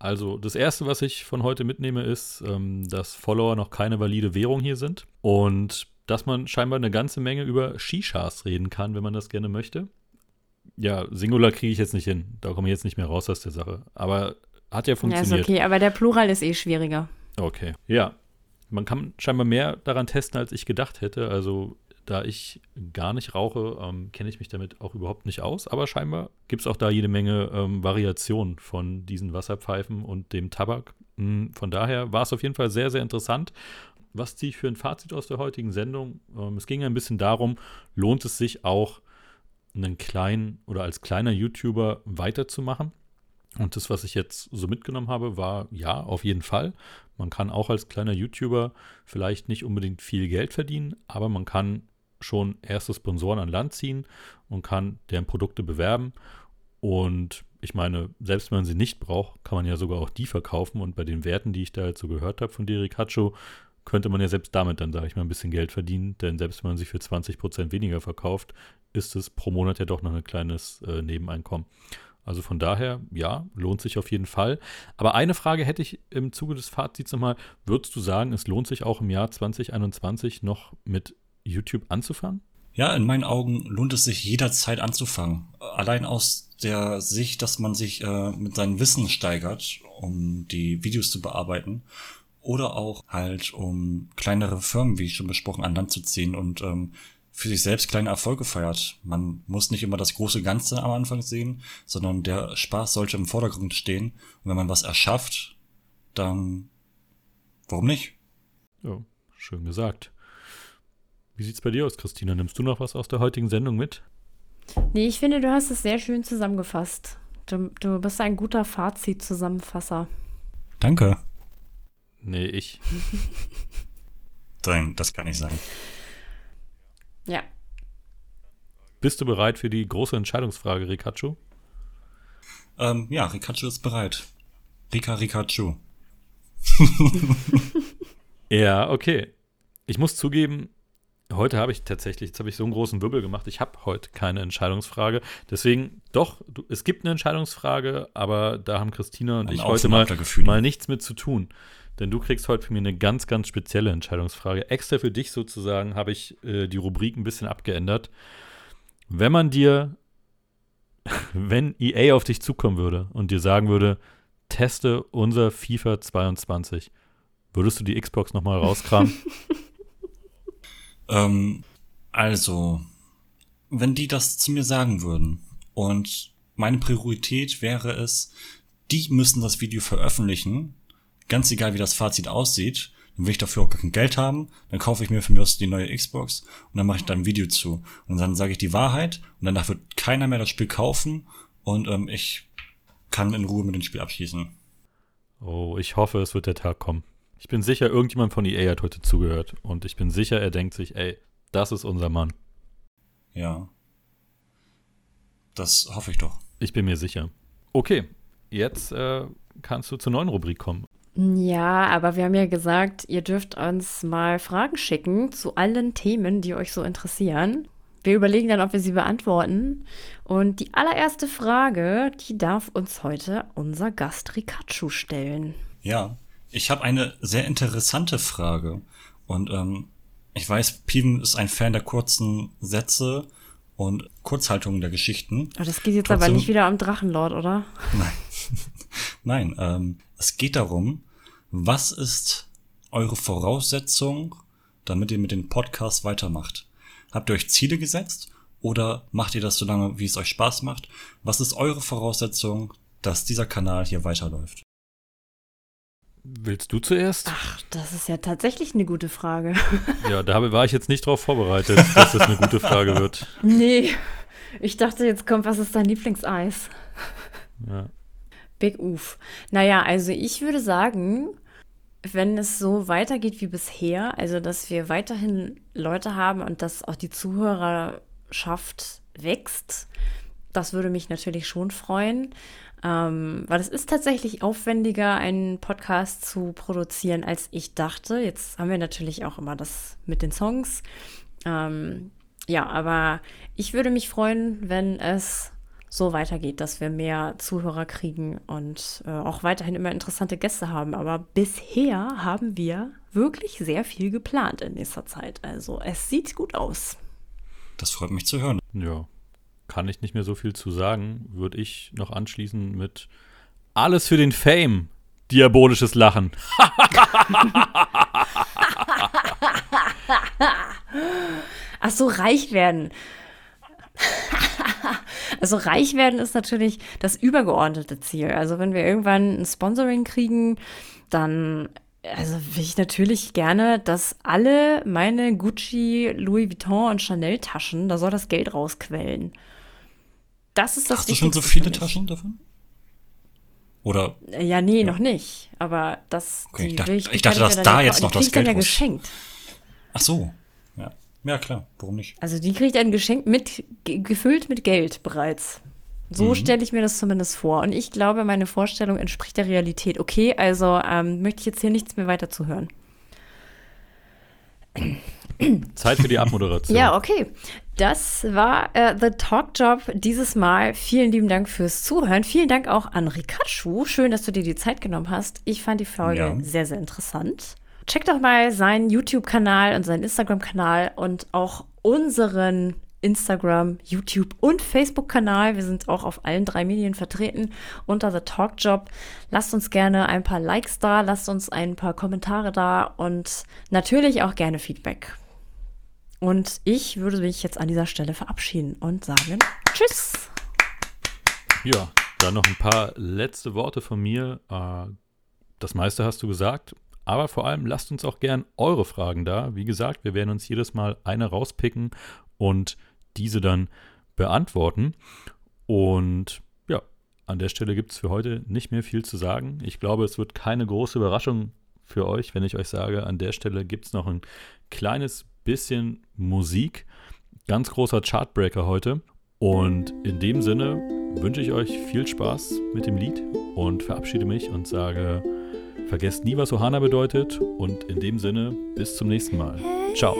Also das Erste, was ich von heute mitnehme, ist, ähm, dass Follower noch keine valide Währung hier sind und dass man scheinbar eine ganze Menge über Shishas reden kann, wenn man das gerne möchte. Ja, Singular kriege ich jetzt nicht hin. Da komme ich jetzt nicht mehr raus aus der Sache. Aber hat ja Ja, funktioniert. ist okay, aber der Plural ist eh schwieriger. Okay. Ja. Man kann scheinbar mehr daran testen, als ich gedacht hätte. Also, da ich gar nicht rauche, ähm, kenne ich mich damit auch überhaupt nicht aus. Aber scheinbar gibt es auch da jede Menge ähm, Variationen von diesen Wasserpfeifen und dem Tabak. Hm, von daher war es auf jeden Fall sehr, sehr interessant. Was ziehe ich für ein Fazit aus der heutigen Sendung? Ähm, es ging ein bisschen darum, lohnt es sich auch, einen kleinen oder als kleiner YouTuber weiterzumachen? Und das, was ich jetzt so mitgenommen habe, war ja, auf jeden Fall. Man kann auch als kleiner YouTuber vielleicht nicht unbedingt viel Geld verdienen, aber man kann schon erste Sponsoren an Land ziehen und kann deren Produkte bewerben. Und ich meine, selbst wenn man sie nicht braucht, kann man ja sogar auch die verkaufen. Und bei den Werten, die ich da jetzt so gehört habe von Derek Hacho, könnte man ja selbst damit dann, sage ich mal, ein bisschen Geld verdienen. Denn selbst wenn man sie für 20% weniger verkauft, ist es pro Monat ja doch noch ein kleines äh, Nebeneinkommen. Also von daher, ja, lohnt sich auf jeden Fall. Aber eine Frage hätte ich im Zuge des Fazits nochmal. Würdest du sagen, es lohnt sich auch im Jahr 2021 noch mit YouTube anzufangen? Ja, in meinen Augen lohnt es sich jederzeit anzufangen. Allein aus der Sicht, dass man sich äh, mit seinem Wissen steigert, um die Videos zu bearbeiten. Oder auch halt, um kleinere Firmen, wie schon besprochen, an Land zu ziehen und ähm, für sich selbst kleine Erfolge feiert. Man muss nicht immer das große Ganze am Anfang sehen, sondern der Spaß sollte im Vordergrund stehen. Und wenn man was erschafft, dann warum nicht? Ja, schön gesagt. Wie sieht's bei dir aus, Christina? Nimmst du noch was aus der heutigen Sendung mit? Nee, ich finde, du hast es sehr schön zusammengefasst. Du, du bist ein guter Fazit-Zusammenfasser. Danke. Nee, ich. Nein, das kann nicht sein. Ja. Bist du bereit für die große Entscheidungsfrage, Rikachu? Ähm, ja, Rikachu ist bereit. Rika Rikachu. Ja, okay. Ich muss zugeben, heute habe ich tatsächlich, jetzt habe ich so einen großen Wirbel gemacht, ich habe heute keine Entscheidungsfrage. Deswegen, doch, du, es gibt eine Entscheidungsfrage, aber da haben Christina und Ein ich heute mal, mal nichts mit zu tun. Denn du kriegst heute für mich eine ganz, ganz spezielle Entscheidungsfrage. Extra für dich sozusagen habe ich äh, die Rubrik ein bisschen abgeändert. Wenn man dir, wenn EA auf dich zukommen würde und dir sagen würde, teste unser FIFA 22, würdest du die Xbox nochmal rauskramen? Ähm, also, wenn die das zu mir sagen würden und meine Priorität wäre es, die müssen das Video veröffentlichen, ganz egal wie das Fazit aussieht, dann will ich dafür auch kein Geld haben, dann kaufe ich mir von mir aus die neue Xbox und dann mache ich da ein Video zu. Und dann sage ich die Wahrheit und danach wird keiner mehr das Spiel kaufen und ähm, ich kann in Ruhe mit dem Spiel abschließen. Oh, ich hoffe, es wird der Tag kommen. Ich bin sicher, irgendjemand von EA hat heute zugehört. Und ich bin sicher, er denkt sich, ey, das ist unser Mann. Ja. Das hoffe ich doch. Ich bin mir sicher. Okay, jetzt äh, kannst du zur neuen Rubrik kommen. Ja, aber wir haben ja gesagt, ihr dürft uns mal Fragen schicken zu allen Themen, die euch so interessieren. Wir überlegen dann, ob wir sie beantworten. Und die allererste Frage, die darf uns heute unser Gast Rikachu stellen. Ja, ich habe eine sehr interessante Frage. Und ähm, ich weiß, Piven ist ein Fan der kurzen Sätze und Kurzhaltungen der Geschichten. Oh, das geht jetzt aber Trotzdem- nicht wieder um Drachenlord, oder? Nein, Nein ähm, es geht darum, was ist eure Voraussetzung, damit ihr mit dem Podcast weitermacht? Habt ihr euch Ziele gesetzt oder macht ihr das so lange, wie es euch Spaß macht? Was ist eure Voraussetzung, dass dieser Kanal hier weiterläuft? Willst du zuerst? Ach, das ist ja tatsächlich eine gute Frage. Ja, da war ich jetzt nicht drauf vorbereitet, dass das eine gute Frage wird. nee, ich dachte, jetzt kommt, was ist dein Lieblingseis? Ja. Big Oof. Naja, also ich würde sagen, wenn es so weitergeht wie bisher, also dass wir weiterhin Leute haben und dass auch die Zuhörerschaft wächst, das würde mich natürlich schon freuen. Ähm, weil es ist tatsächlich aufwendiger, einen Podcast zu produzieren, als ich dachte. Jetzt haben wir natürlich auch immer das mit den Songs. Ähm, ja, aber ich würde mich freuen, wenn es so weitergeht, dass wir mehr Zuhörer kriegen und äh, auch weiterhin immer interessante Gäste haben. Aber bisher haben wir wirklich sehr viel geplant in nächster Zeit. Also es sieht gut aus. Das freut mich zu hören. Ja, kann ich nicht mehr so viel zu sagen. Würde ich noch anschließen mit alles für den Fame. Diabolisches Lachen. Ach so, reich werden. also reich werden ist natürlich das übergeordnete Ziel. Also wenn wir irgendwann ein Sponsoring kriegen, dann also will ich natürlich gerne, dass alle meine Gucci, Louis Vuitton und Chanel Taschen, da soll das Geld rausquellen. Das ist das Hast du schon so viele Taschen davon? Oder? Ja, nee, ja. noch nicht. Aber das. Okay, ich, dachte, ich, dachte, dass da jetzt noch das Geld ja geschenkt. Ach so. Ja. Ja, klar. Warum nicht? Also die kriegt ein Geschenk mit, gefüllt mit Geld bereits. So mhm. stelle ich mir das zumindest vor. Und ich glaube, meine Vorstellung entspricht der Realität. Okay, also ähm, möchte ich jetzt hier nichts mehr weiter zuhören. Zeit für die Abmoderation. Ja, okay. Das war äh, The Talk Job dieses Mal. Vielen lieben Dank fürs Zuhören. Vielen Dank auch an Rikachu. Schön, dass du dir die Zeit genommen hast. Ich fand die Folge ja. sehr, sehr interessant. Check doch mal seinen YouTube-Kanal und seinen Instagram-Kanal und auch unseren Instagram, YouTube und Facebook-Kanal. Wir sind auch auf allen drei Medien vertreten unter The Talk Job. Lasst uns gerne ein paar Likes da, lasst uns ein paar Kommentare da und natürlich auch gerne Feedback. Und ich würde mich jetzt an dieser Stelle verabschieden und sagen Tschüss. Ja, dann noch ein paar letzte Worte von mir. Äh, das meiste hast du gesagt. Aber vor allem lasst uns auch gern eure Fragen da. Wie gesagt, wir werden uns jedes Mal eine rauspicken und diese dann beantworten. Und ja, an der Stelle gibt es für heute nicht mehr viel zu sagen. Ich glaube, es wird keine große Überraschung für euch, wenn ich euch sage, an der Stelle gibt es noch ein kleines bisschen Musik. Ganz großer Chartbreaker heute. Und in dem Sinne wünsche ich euch viel Spaß mit dem Lied und verabschiede mich und sage, vergesst nie, was Ohana bedeutet. Und in dem Sinne, bis zum nächsten Mal. Ciao.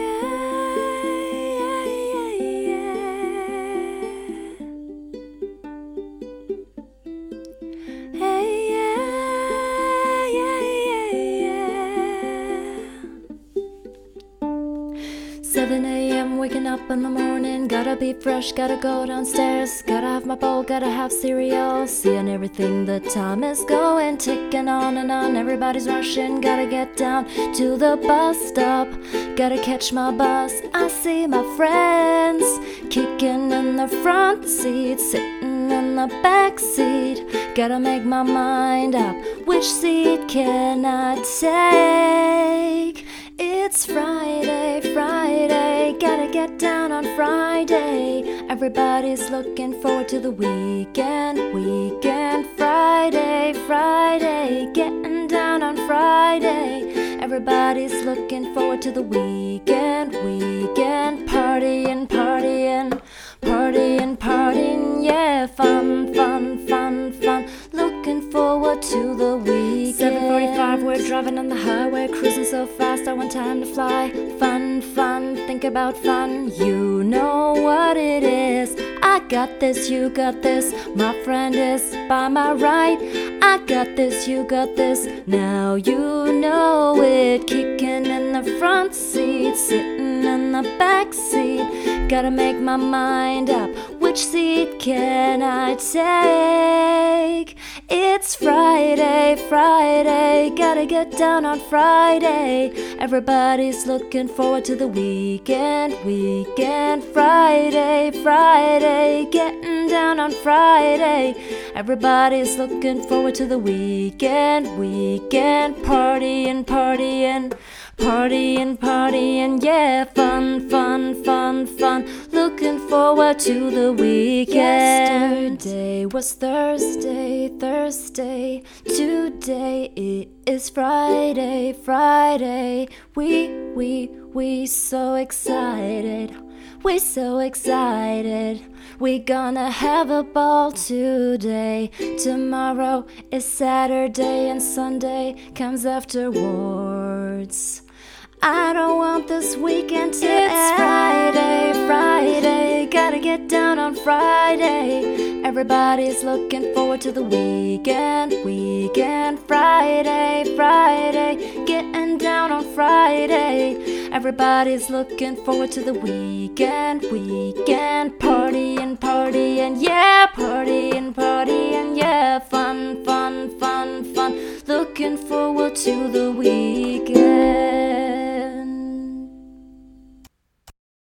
In the morning, gotta be fresh, gotta go downstairs, gotta have my bowl, gotta have cereal, seeing everything, the time is going, ticking on and on, everybody's rushing, gotta get down to the bus stop, gotta catch my bus, I see my friends, kicking in the front seat, sitting in the back seat, gotta make my mind up, which seat can I take? It's Friday, Friday, gotta get down on Friday. Everybody's looking forward to the weekend, weekend, Friday, Friday, getting down on Friday. Everybody's looking forward to the weekend, weekend, partying, partying, partying, partying, yeah, fun, fun, fun, fun. Looking forward to the weekend. 7:45, we're driving on the highway, cruising so fast, I want time to fly. Fun, fun, think about fun. You know what it is. I got this, you got this. My friend is by my right. I got this, you got this. Now you know it. Kicking in the front seat, sitting in the back seat. Gotta make my mind up. Which seat can I take? It's Friday, Friday. Gotta get down on Friday. Everybody's looking forward to the weekend, weekend, Friday, Friday. Getting down on Friday. Everybody's looking forward to the weekend, weekend, partying, partying. Partying, and yeah, fun, fun, fun, fun. Looking forward to the weekend. Yesterday was Thursday, Thursday. Today it is Friday, Friday. We, we, we so excited. We so excited. We gonna have a ball today. Tomorrow is Saturday and Sunday comes afterwards. I don't want this weekend to it's end. Friday, Friday, gotta get down on Friday. Everybody's looking forward to the weekend, weekend, Friday, Friday, getting down on Friday. Everybody's looking forward to the weekend, weekend, partying, partying, yeah, partying, partying, yeah, fun, fun, fun, fun. Looking forward to the weekend.